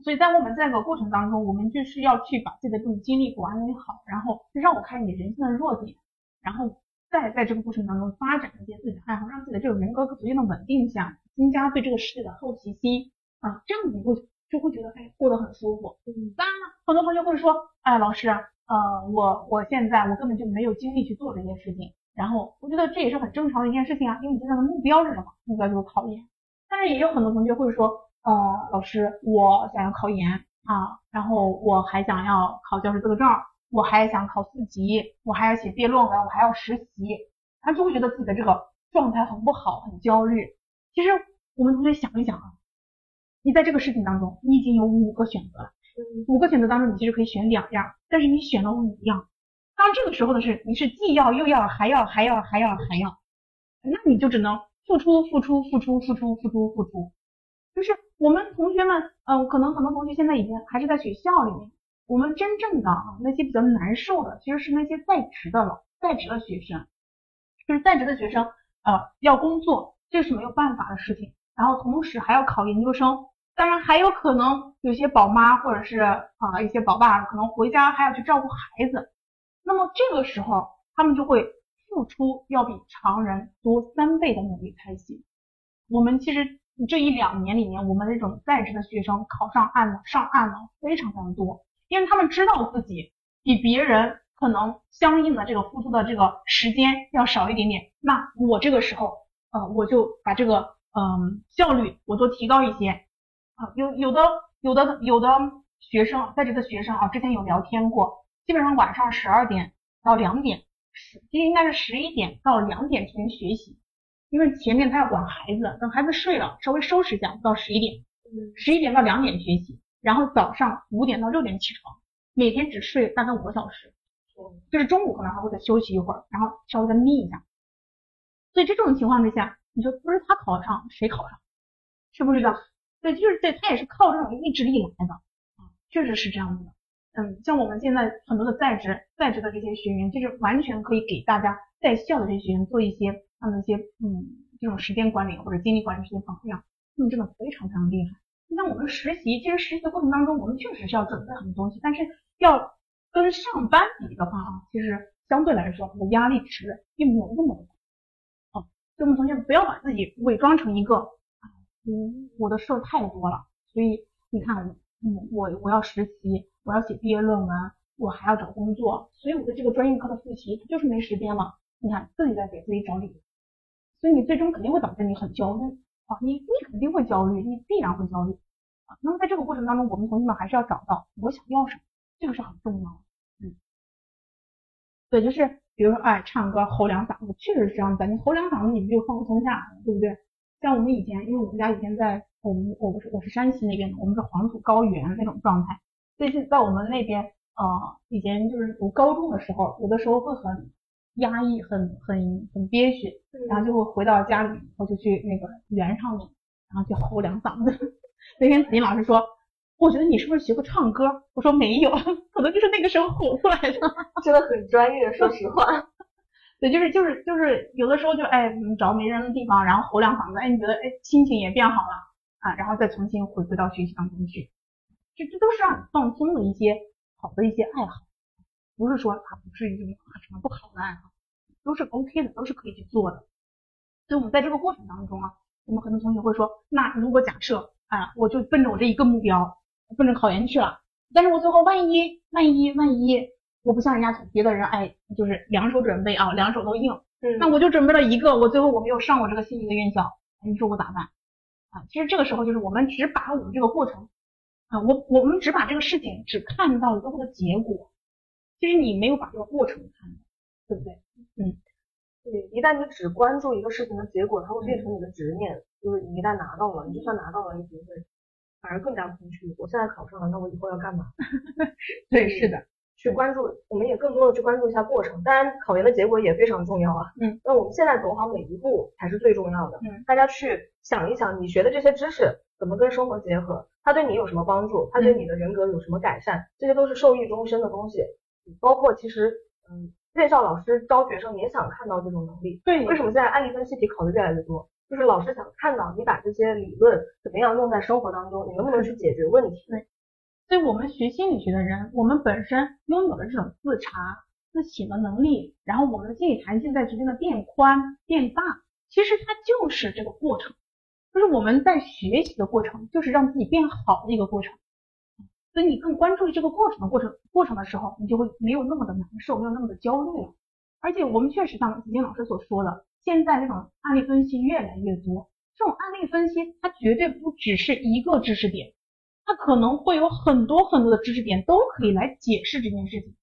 B: 所以在我们这个过程当中，我们就是要去把自己的这种精力管理好，然后让我看你人性的弱点，然后。在在这个过程当中发展一些自己的爱好，让自己的这个人格逐渐的稳定下，增加对这个世界的好奇心啊，这样你会就会觉得哎过得很舒服。嗯，当然了，很多同学会说，哎，老师，呃，我我现在我根本就没有精力去做这件事情。然后我觉得这也是很正常的一件事情啊，因为你现在的目标是什么？目标就是考研。但是也有很多同学会说，呃，老师，我想要考研啊，然后我还想要考教师资格证。我还想考四级，我还要写毕业论文，我还要实习，他就会觉得自己的这个状态很不好，很焦虑。其实我们同学想一想啊，你在这个事情当中，你已经有五个选择了，五个选择当中你其实可以选两样，但是你选了五样。当这个时候的是，你是既要又要还要还要还要还要，那你就只能付出付出付出付出付出付出。就是我们同学们，嗯，可能很多同学现在已经还是在学校里面。我们真正的啊那些比较难受的，其实是那些在职的了，在职的学生，就是在职的学生，呃，要工作，这是没有办法的事情。然后同时还要考研究生，当然还有可能有些宝妈或者是啊一些宝爸可能回家还要去照顾孩子，那么这个时候他们就会付出要比常人多三倍的努力才行。我们其实这一两年里面，我们这种在职的学生考上岸了、上岸了非常非常多，因为他们知道自己比别人可能相应的这个付出的这个时间要少一点点，那我这个时候呃我就把这个嗯效率我都提高一些啊，有有的有的有的学生在职的学生啊，之前有聊天过，基本上晚上十二点到两点，十应该是十一点到两点进行学习。因为前面他要管孩子，等孩子睡了，稍微收拾一下，到十一点，十一点到两点学习，然后早上五点到六点起床，每天只睡大概五个小时，就是中午可能还会再休息一会儿，然后稍微再眯一下。所以这种情况之下，你说不是他考上，谁考上？是不是的？对，就是对他也是靠这种意志力来的啊，确实是这样子的。嗯，像我们现在很多的在职在职的这些学员，就是完全可以给大家在校的这些学员做一些。他们一些嗯，这种时间管理或者精力管理这些榜样，他们真的非常非常厉害。你像我们实习，其实实习的过程当中，我们确实是要准备很多东西，但是要跟上班比的话啊，其实相对来说，它的压力值并没有那么大。哦，所以我们同学不要把自己伪装成一个啊，嗯，我的事儿太多了，所以你看，嗯，我我要实习，我要写毕业论文，我还要找工作，所以我的这个专业课的复习，就是没时间了。你看，自己在给自己找理由。所以你最终肯定会导致你很焦虑啊，你你肯定会焦虑，你必然会焦虑啊。那么在这个过程当中，我们同学们还是要找到我想要什么，这个是很重要的。嗯，对，就是比如说哎，唱歌吼两嗓子，确实是这样子，你吼两嗓子，你不就放松下来了，对不对？像我们以前，因为我们家以前在我们我不是我是山西那边的，我们是黄土高原那种状态，所以是在我们那边呃，以前就是读高中的时候，有的时候会很。压抑很很很憋屈，然后就会回到家里，我就去那个圆上面，然后去吼两嗓子。那天子音老师说，我觉得你是不是学过唱歌？我说没有，可能就是那个时候吼出来的，
A: 真的很专业，说实话。
B: 对，就是就是就是有的时候就哎找没人的地方，然后吼两嗓子，哎你觉得哎心情也变好了啊，然后再重新回归到学习当中去，这这都是让你放松的一些好的一些爱好。不是说它不是一种什么不好的爱好，都是 OK 的，都是可以去做的。所以我们在这个过程当中啊，我们很多同学会说，那如果假设啊，我就奔着我这一个目标，奔着考研去了，但是我最后万一万一万一，我不像人家别的人，哎，就是两手准备啊，两手都硬，那我就准备了一个，我最后我没有上我这个心仪的院校，你说我咋办啊？其实这个时候就是我们只把我们这个过程啊，我我们只把这个事情只看到最后的结果。其实你没有把这个过程看，对不对？嗯，
A: 对。一旦你只关注一个事情的结果，它会变成你的执念。就是你一旦拿到了，你就算拿到了，你只会反而更加空虚。我现在考上了，那我以后要干嘛？
B: 对，是的。
A: 去关注，我们也更多的去关注一下过程。当然，考研的结果也非常重要啊。
B: 嗯。
A: 那我们现在走好每一步才是最重要的。
B: 嗯。
A: 大家去想一想，你学的这些知识怎么跟生活结合？它对你有什么帮助？它对你的人格有什么改善？这些都是受益终身的东西。包括其实，嗯，院校老师招学生也想看到这种能力。
B: 对，
A: 为什么现在案例分析题考的越来越多？就是老师想看到你把这些理论怎么样用在生活当中，你能不能去解决问题？
B: 对，所以我们学心理学的人，我们本身拥有的这种自查、自省的能力，然后我们的心理弹性在逐渐的变宽、变大，其实它就是这个过程，就是我们在学习的过程，就是让自己变好的一个过程。所以你更关注于这个过程的过程过程的时候，你就会没有那么的难受，没有那么的焦虑了。而且我们确实像子金老师所说的，现在这种案例分析越来越多，这种案例分析它绝对不只是一个知识点，它可能会有很多很多的知识点都可以来解释这件事情。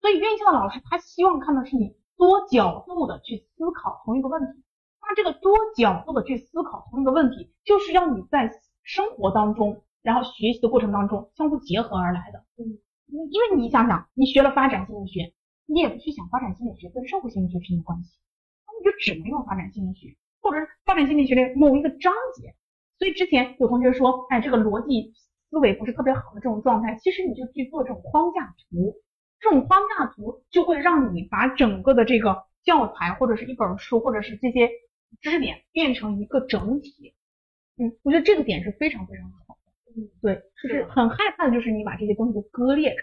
B: 所以院校的老师他希望看的是你多角度的去思考同一个问题。那这个多角度的去思考同一个问题，就是让你在生活当中。然后学习的过程当中相互结合而来的，
A: 嗯，
B: 因为你想想，你学了发展心理学，你也不去想发展心理学跟社会心理学之间的关系，那你就只能用发展心理学，或者是发展心理学的某一个章节。所以之前有同学说，哎，这个逻辑思维不是特别好的这种状态，其实你就去做这种框架图，这种框架图就会让你把整个的这个教材或者是一本书或者是这些知识点变成一个整体。嗯，我觉得这个点是非常非常好。
A: 嗯，
B: 对，就是很害怕的就是你把这些东西割裂开。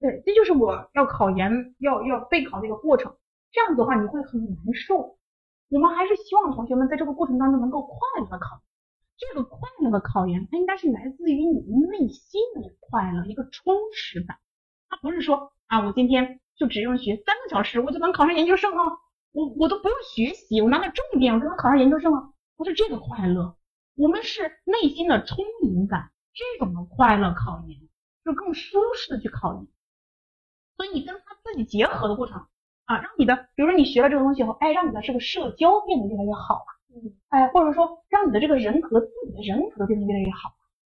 B: 对，这就是我要考研要要备考这个过程。这样子的话你会很难受。我们还是希望同学们在这个过程当中能够快乐的考。这个快乐的考研，它应该是来自于你内心的快乐，一个充实感。它不是说啊，我今天就只用学三个小时，我就能考上研究生啊，我我都不用学习，我拿到重点，我就能考上研究生了。不是这个快乐，我们是内心的充盈感，这种的快乐考研，就更舒适的去考研。所以你跟他自己结合的过程啊，让你的，比如说你学了这个东西以后，哎，让你的这个社交变得越来越好。嗯，哎，或者说让你的这个人格自己的人格变得越来越好，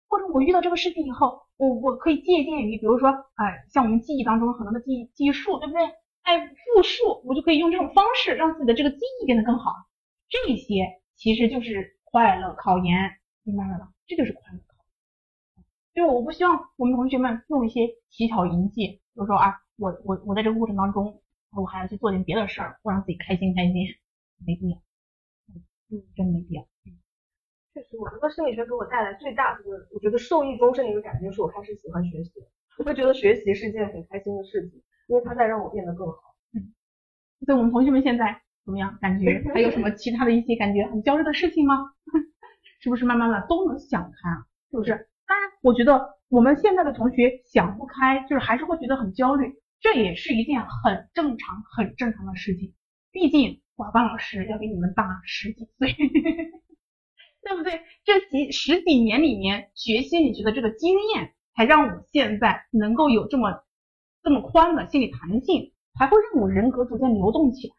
B: 或者我遇到这个事情以后，我我可以借鉴于，比如说，哎，像我们记忆当中很多的记忆记忆术，对不对？哎，复述，我就可以用这种方式让自己的这个记忆变得更好。这些其实就是快乐考研，明白了吧？这就是快乐考研。就我不希望我们同学们用一些乞巧淫技，比如说啊，我我我在这个过程当中，我还要去做点别的事儿，我让自己开心开心，没必要。嗯，真没必要。嗯，
A: 确实，我觉得心理学给我带来最大的，我觉得受益终身的一个感觉，就，是我开始喜欢学习。我会觉得学习是一件很开心的事情，因为它在让我变得更好。
B: 嗯，对我们同学们现在怎么样？感觉 还有什么其他的一些感觉很焦虑的事情吗？是不是慢慢的都能想开啊？是不是？当然，我觉得我们现在的同学想不开，就是还是会觉得很焦虑，这也是一件很正常、很正常的事情。毕竟。华邦老师要比你们大十几岁，对不对？这几十几年里面学心理学的这个经验，才让我现在能够有这么这么宽的心理弹性，才会让我人格逐渐流动起来。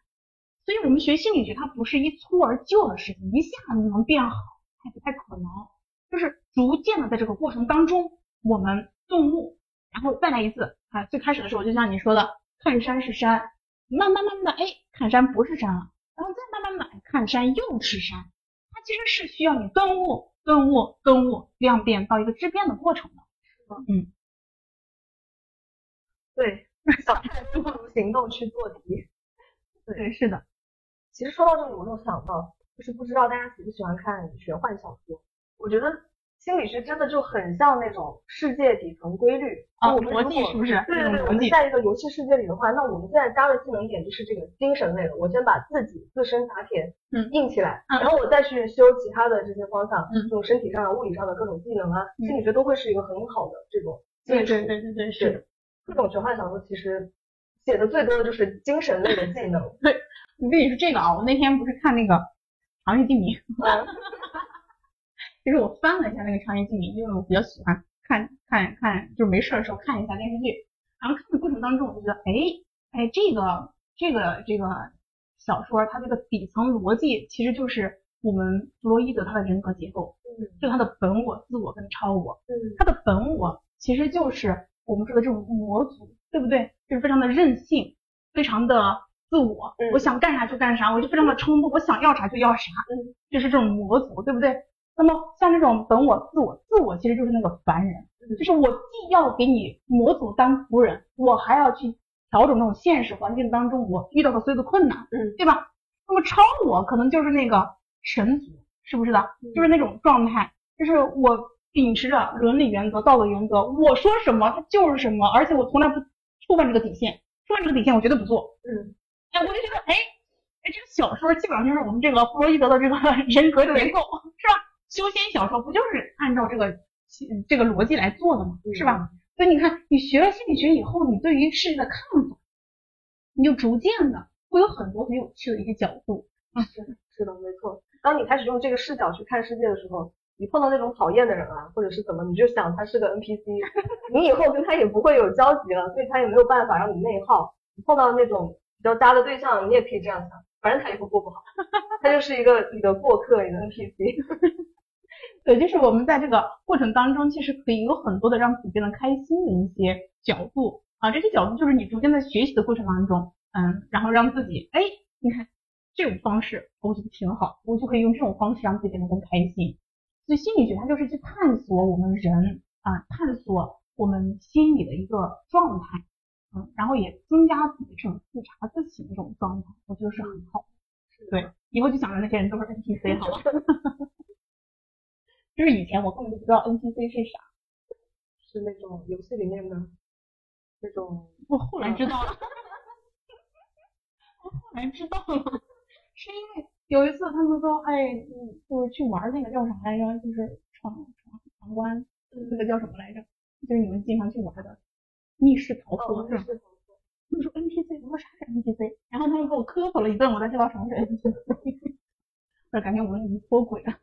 B: 所以，我们学心理学它不是一蹴而就的事情，一下子就能变好，还不太可能。就是逐渐的在这个过程当中，我们顿悟，然后再来一次啊。最开始的时候，就像你说的，看山是山，慢慢慢慢的，哎，看山不是山了。然后再慢慢买，看山又是山，它其实是需要你顿悟、顿悟、顿悟，量变到一个质变的过程的。嗯，
A: 对，小态不如行动去做题。
B: 对，是的。
A: 其实说到这里，我又想到，就是不知道大家喜不喜欢看玄幻小说？我觉得。心理学真的就很像那种世界底层规律
B: 啊，逻辑是不是？
A: 对对对，我们在一个游戏世界里的话，那我们现在加的技能点就是这个精神类的。我先把自己自身打铁，嗯，硬起来，然后我再去修其他的这些方向，嗯，这种身体上、物理上的各种技能啊，心理学都会是一个很好的这种。
B: 对对对对对，是。
A: 各种玄幻小说其实写的最多的就是精神类的技能。
B: 对，我跟你说这个啊，我那天不是看那个《长夜烬明》。其 实我翻了一下那个《长夜烬明》，因为我比较喜欢看看看，就是没事的时候看一下电视剧。然后看的过程当中，我就觉得，哎哎，这个这个这个小说，它这个底层逻辑其实就是我们弗洛伊德他的人格结构，就他的本我、自我跟超我。他的本我其实就是我们说的这种模组，对不对？就是非常的任性，非常的自我，我想干啥就干啥，我就非常的冲动，我想要啥就要啥，就是这种魔族，对不对？那么像这种本我、自我、自我，其实就是那个凡人，就是我既要给你魔族当仆人，我还要去调整那种现实环境当中我遇到的所有的困难，嗯，对吧？那么超我可能就是那个神族，是不是的？就是那种状态，就是我秉持着伦理原则、道德原则，我说什么它就是什么，而且我从来不触犯这个底线，触犯这个底线我绝对不做，嗯，哎，我就觉得，哎，哎，这个小说基本上就是我们这个弗洛伊德的这个 人格结构，是吧？修仙小说不就是按照这个这个逻辑来做的吗？是吧？所以你看，你学了心理学以后，你对于世界的看法，你就逐渐的会有很多很有趣的一些角度。
A: 是是的，没错。当你开始用这个视角去看世界的时候，你碰到那种讨厌的人啊，或者是怎么，你就想他是个 NPC，你以后跟他也不会有交集了，所以他也没有办法让你内耗。你碰到那种比较渣的对象，你也可以这样想，反正他以后过不好，他就是一个你的过客，你的 NPC。
B: 对，就是我们在这个过程当中，其实可以有很多的让自己变得开心的一些角度啊。这些角度就是你逐渐在学习的过程当中，嗯，然后让自己，哎，你看这种方式，我觉得挺好，我就可以用这种方式让自己变得更开心。所以心理学它就是去探索我们人啊，探索我们心理的一个状态，嗯，然后也增加自己这种自查自省的这种状态，我觉得是很好。对，以后就想着那些人都是 NPC 好了。就是以前我根本就不知道 NPC 是啥，
A: 是那种游戏里面的那种。
B: 我后来知道了，我后来知道了，是因为有一次他们说，哎，就是去玩那个叫啥来着，就是闯闯闯关，那个叫什么来着？就是你们经常去玩的密室逃脱是吧？他们说 NPC，我说啥是 NPC？然后他们给我科普了一顿，我才知道什么是 NPC。我感觉我们已经脱轨了。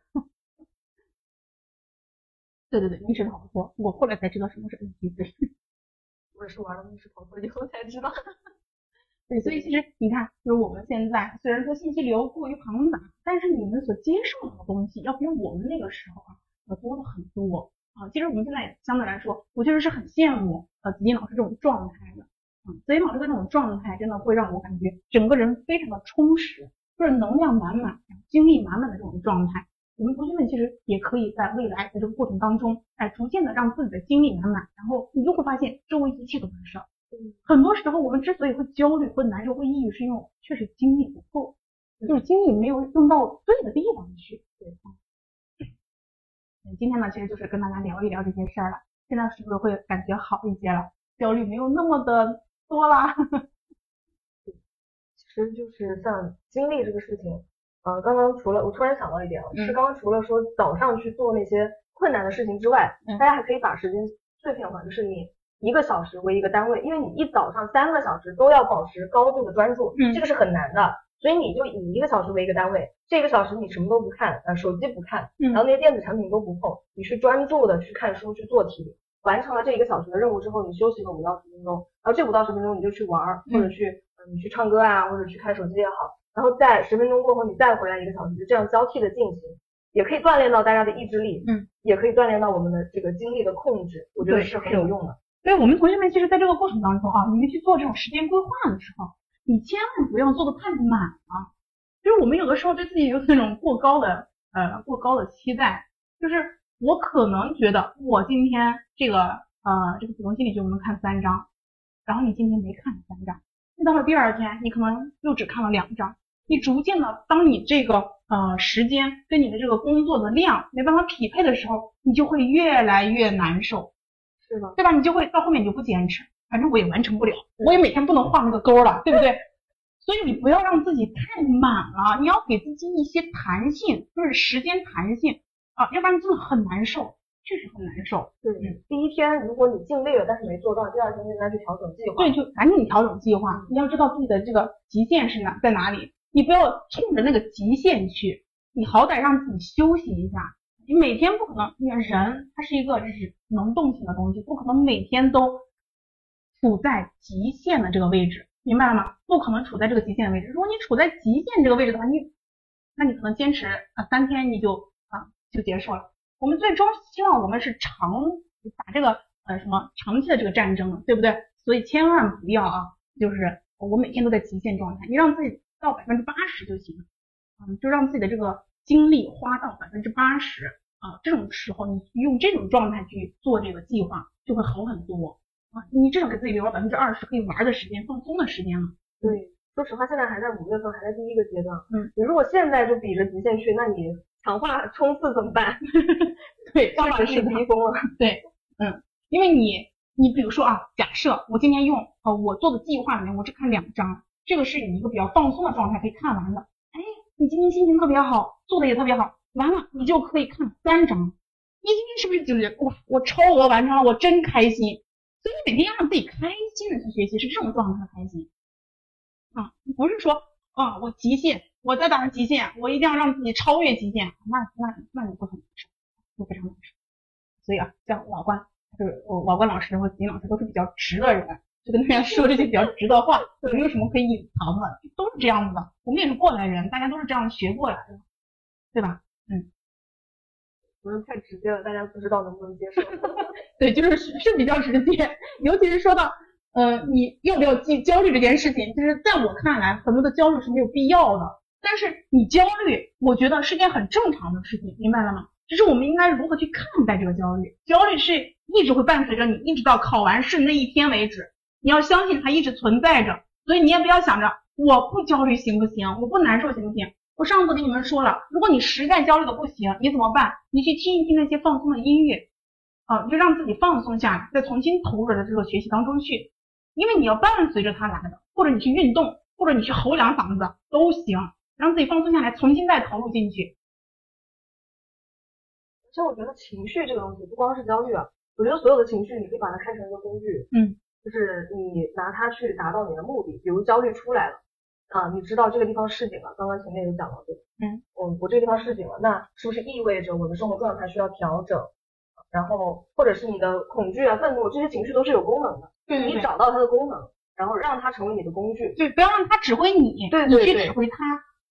B: 对对对，密室逃脱，我后来才知道什么是 NPC。
A: 我也是玩了密室逃脱以后才知道。
B: 对，所以其实你看，就是我们现在虽然说信息流过于庞杂，但是你们所接受到的东西要比我们那个时候啊要多了很多啊。其实我们现在相对来说，我确实是很羡慕呃子金老师这种状态的。啊，子金老师的这种状态真的会让我感觉整个人非常的充实，就是能量满满、精力满满的这种状态。我们同学们其实也可以在未来在这个过程当中，哎，逐渐的让自己的精力满满，然后你就会发现周围一切都是事儿。很多时候我们之所以会焦虑、会难受、会抑郁，是因为确实精力不够，就是精力没有用到对的地方去。对，今天呢，其实就是跟大家聊一聊这些事儿了。现在是不是会感觉好一些了？焦虑没有那么的多啦。
A: 其实就是像精力这个事情。呃，刚刚除了我突然想到一点，是刚刚除了说早上去做那些困难的事情之外，大家还可以把时间碎片化，就是你一个小时为一个单位，因为你一早上三个小时都要保持高度的专注，这个是很难的，所以你就以一个小时为一个单位，这个小时你什么都不看，呃，手机不看，然后那些电子产品都不碰，你去专注的去看书去做题，完成了这一个小时的任务之后，你休息个五到十分钟，然后这五到十分钟你就去玩，或者去你去唱歌啊，或者去看手机也好。然后在十分钟过后，你再回来一个小时，就这样交替的进行，也可以锻炼到大家的意志力，嗯，也可以锻炼到我们的这个精力的控制，我觉得是很有用的。
B: 所以我们同学们其实在这个过程当中啊，你们去做这种时间规划的时候，你千万不要做的太满了。就是我们有的时候对自己有那种过高的呃过高的期待，就是我可能觉得我今天这个呃这个普通心理学我们看三章，然后你今天没看三章。那到了第二天，你可能又只看了两章，你逐渐的，当你这个呃时间跟你的这个工作的量没办法匹配的时候，你就会越来越难受，
A: 是的，
B: 对吧？你就会到后面你就不坚持，反正我也完成不了，我也每天不能画那个勾了，对不对？所以你不要让自己太满了，你要给自己一些弹性，就是时间弹性啊，要不然真的很难受。确实很难受。
A: 对，第一天如果你尽力了，但是没做到，第二天就应该去调整计划。
B: 对，就赶紧调整计划。你要知道自己的这个极限是哪在哪里，你不要冲着那个极限去，你好歹让自己休息一下。你每天不可能，你人他是一个就是能动性的东西，不可能每天都处在极限的这个位置，明白了吗？不可能处在这个极限的位置。如果你处在极限这个位置的话，你那你可能坚持啊三天你就啊就结束了。我们最终希望我们是长打这个呃什么长期的这个战争，对不对？所以千万不要啊，就是我每天都在极限状态，你让自己到百分之八十就行，嗯，就让自己的这个精力花到百分之八十啊，这种时候你用这种状态去做这个计划就会好很多啊，你至少给自己留了百分之二十可以玩的时间、放松的时间了。
A: 对，说实话，现在还在五月份，还在第一个阶段，嗯，你如果现在就比着极限去，那你。强化冲刺怎么办？
B: 对，
A: 这个是逼疯了。
B: 对，嗯，因为你，你比如说啊，假设我今天用呃我做的计划里面，我只看两章，这个是以一个比较放松的状态可以看完的。你今天心情特别好，做的也特别好，完了你就可以看三章，你今天是不是就是哇，我超额完成了，我真开心。所以你每天要让自己开心的去学习，是这种状态的开心啊，不是说啊我极限。我在打极限，我一定要让自己超越极限，那那那你会很难受，会非常难受。所以啊，像老关，就是我老关老师和金老师都是比较直的人，就跟大家说这些比较直的话，没有什么可以隐藏的，都是这样子的。我们也是过来人，大家都是这样学过来的，对吧？嗯，
A: 不能太直接了，大家不知道能不能接受。
B: 对，就是是比较直接，尤其是说到呃你要不要焦焦虑这件事情，就是在我看来，很多的焦虑是没有必要的。但是你焦虑，我觉得是件很正常的事情，明白了吗？就是我们应该如何去看待这个焦虑？焦虑是一直会伴随着你，一直到考完试那一天为止。你要相信它一直存在着，所以你也不要想着我不焦虑行不行？我不难受行不行？我上次给你们说了，如果你实在焦虑的不行，你怎么办？你去听一听那些放松的音乐，啊，就让自己放松下来，再重新投入到这个学习当中去。因为你要伴随着它来的，或者你去运动，或者你去吼两嗓子都行，让自己放松下来，重新再投入进去。
A: 其实我觉得情绪这个东西不光是焦虑啊，我觉得所有的情绪你可以把它看成一个工具，
B: 嗯，
A: 就是你拿它去达到你的目的。比如焦虑出来了啊，你知道这个地方市井了，刚刚前面有讲到对吧？
B: 嗯，
A: 我我这个地方市井了，那是不是意味着我的生活状态需要调整？然后或者是你的恐惧啊、愤怒这些情绪都是有功能的，
B: 对
A: 你找到它的功能，然后让它成为你的工具，
B: 对，不要让它指挥你，
A: 对
B: 你去指挥它，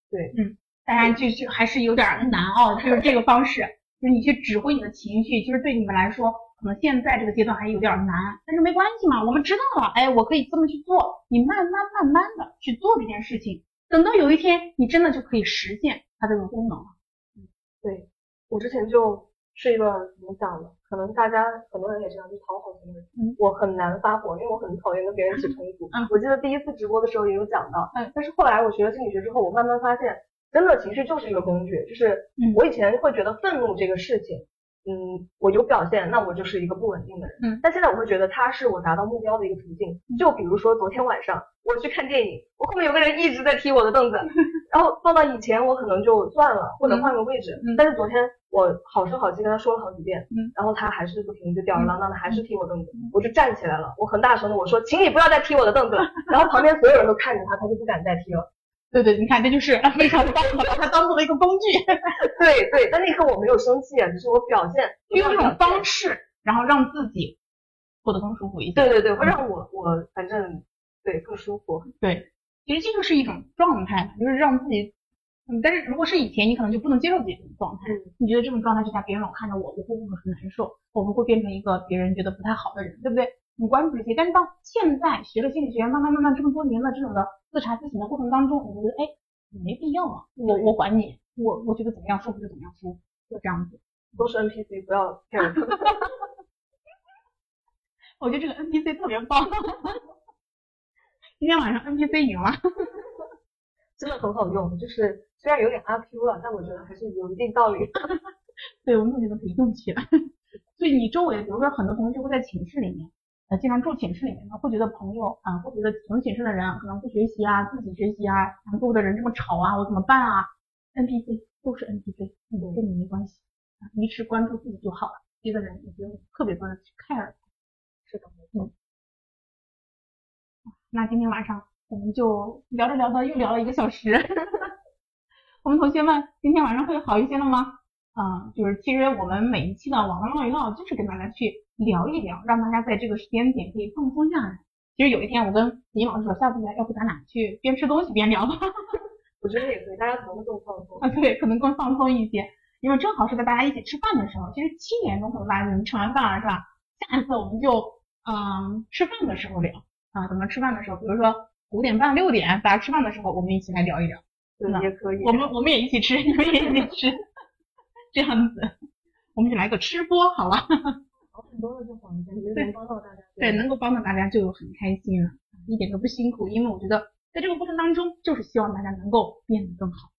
A: 对，
B: 嗯，当然就就还是有点难哦，就是这个方式。就是你去指挥你的情绪，其实对你们来说，可能现在这个阶段还有点难，但是没关系嘛，我们知道了，哎，我可以这么去做，你慢慢慢慢的去做这件事情，等到有一天你真的就可以实现它这个功能了。
A: 嗯，对我之前就是一个怎么讲呢？可能大家很多人也这样，就讨好型的人。
B: 嗯，
A: 我很难发火，因为我很讨厌跟别人起冲突。
B: 嗯，
A: 我记得第一次直播的时候也有讲到。
B: 嗯，
A: 但是后来我学了心理学之后，我慢慢发现，真的情绪就是一个工具，就是我以前会觉得愤怒这个事情。嗯，我有表现，那我就是一个不稳定的人。
B: 嗯，
A: 但现在我会觉得它是我达到目标的一个途径。就比如说昨天晚上我去看电影，我后面有个人一直在踢我的凳子，然后放到以前我可能就算了，或者换个位置。
B: 嗯，
A: 但是昨天我好声好气跟他说了好几遍，
B: 嗯，
A: 然后他还是不停就吊儿郎当的还是踢我凳子，我就站起来了，我很大声的我说，请你不要再踢我的凳子了。然后旁边所有人都看着他，他就不敢再踢了。
B: 对对，你看这就是 非常棒，把它当做了一个工具。
A: 对对，但那一刻我没有生气啊，只是我表现，
B: 用这种方式，然后让自己过得更舒服一些。
A: 对对对，会让我我反正对更舒服。
B: 对，其实这就是一种状态，就是让自己，嗯，但是如果是以前，你可能就不能接受自己这种状态，你觉得这种状态之下，别人老看着我，我会不会很难受？我们会变成一个别人觉得不太好的人，对不对？你关注这些，但是到现在学了心理学，慢慢慢慢这么多年了这种的自查自省的过程当中，我觉得哎，没必要啊，我我管你，我我觉得怎么样舒服就怎么样舒服，就这样子，
A: 都是 NPC，不要骗人。
B: 我觉得这个 NPC 特别棒，今天晚上 NPC 赢了，
A: 真的很好用，就是虽然有点阿 Q 了，但我觉得还是有一定道理。
B: 对，我们觉得可以用起来。所以你周围，比如说很多同学会在寝室里面。呃，经常住寝室里面呢，会觉得朋友啊，会觉得同寝室的人可能不学习啊，自己学习啊，然后周围的人这么吵啊，我怎么办啊？NPC 都是 NPC，跟你没关系啊，你只关注自己就好了，别的人你不用特别多的去 care。
A: 是的，
B: 嗯。那今天晚上我们就聊着聊着又聊了一个小时，我们同学们今天晚上会好一些了吗？嗯，就是其实我们每一期的网络唠一唠，就是跟大家去。聊一聊，让大家在这个时间点可以放松下来。其实有一天我跟李老师说，下次来，要不咱俩去边吃东西边聊吧？
A: 我觉得也可以，大家可能更放松
B: 啊，对，可能更放松一些，因为正好是在大家一起吃饭的时候。其实七点钟可能大家已经吃完饭了，是吧？下一次我们就嗯吃饭的时候聊啊，怎么吃饭的时候，比如说五点半六点大家吃饭的时候，我们一起来聊一聊，
A: 对，也可以。
B: 我们我们也一起吃，你们也一起吃，这样子，我们就来个吃播，好吧？
A: 很多的这房间，能帮到大家，
B: 对，能够帮到大家就很开心了，一点都不辛苦，因为我觉得在这个过程当中，就是希望大家能够变得更好。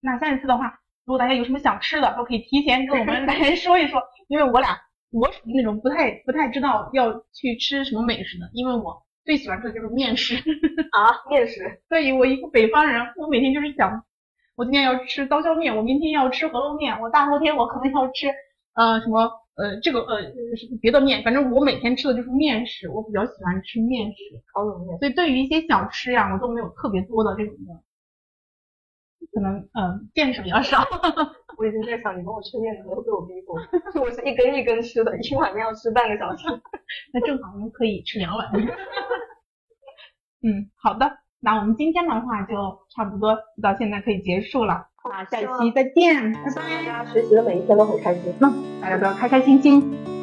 B: 那下一次的话，如果大家有什么想吃的，都可以提前跟我们来 说一说，因为我俩我属于那种不太不太知道要去吃什么美食的，因为我最喜欢吃的就是面食
A: 啊，面食。
B: 所以我一个北方人，我每天就是想，我今天要吃刀削面，我明天要吃饸饹面，我大后天我可能要吃呃什么。呃，这个呃是别的面，反正我每天吃的就是面食，我比较喜欢吃面食，
A: 烤冷面。
B: 所以对于一些小吃呀，我都没有特别多的这种的，可能嗯见识比较少。
A: 我已经在想，你跟我吃面的时候被我逼疯，我是一根一根吃的，一碗面要吃半个小时，
B: 那正好我们可以吃两碗。嗯，好的，那我们今天的话就差不多到现在可以结束了。那下一期再见，拜拜！
A: 大家学习的每一天都很开心，
B: 嗯，大家都要开开心心。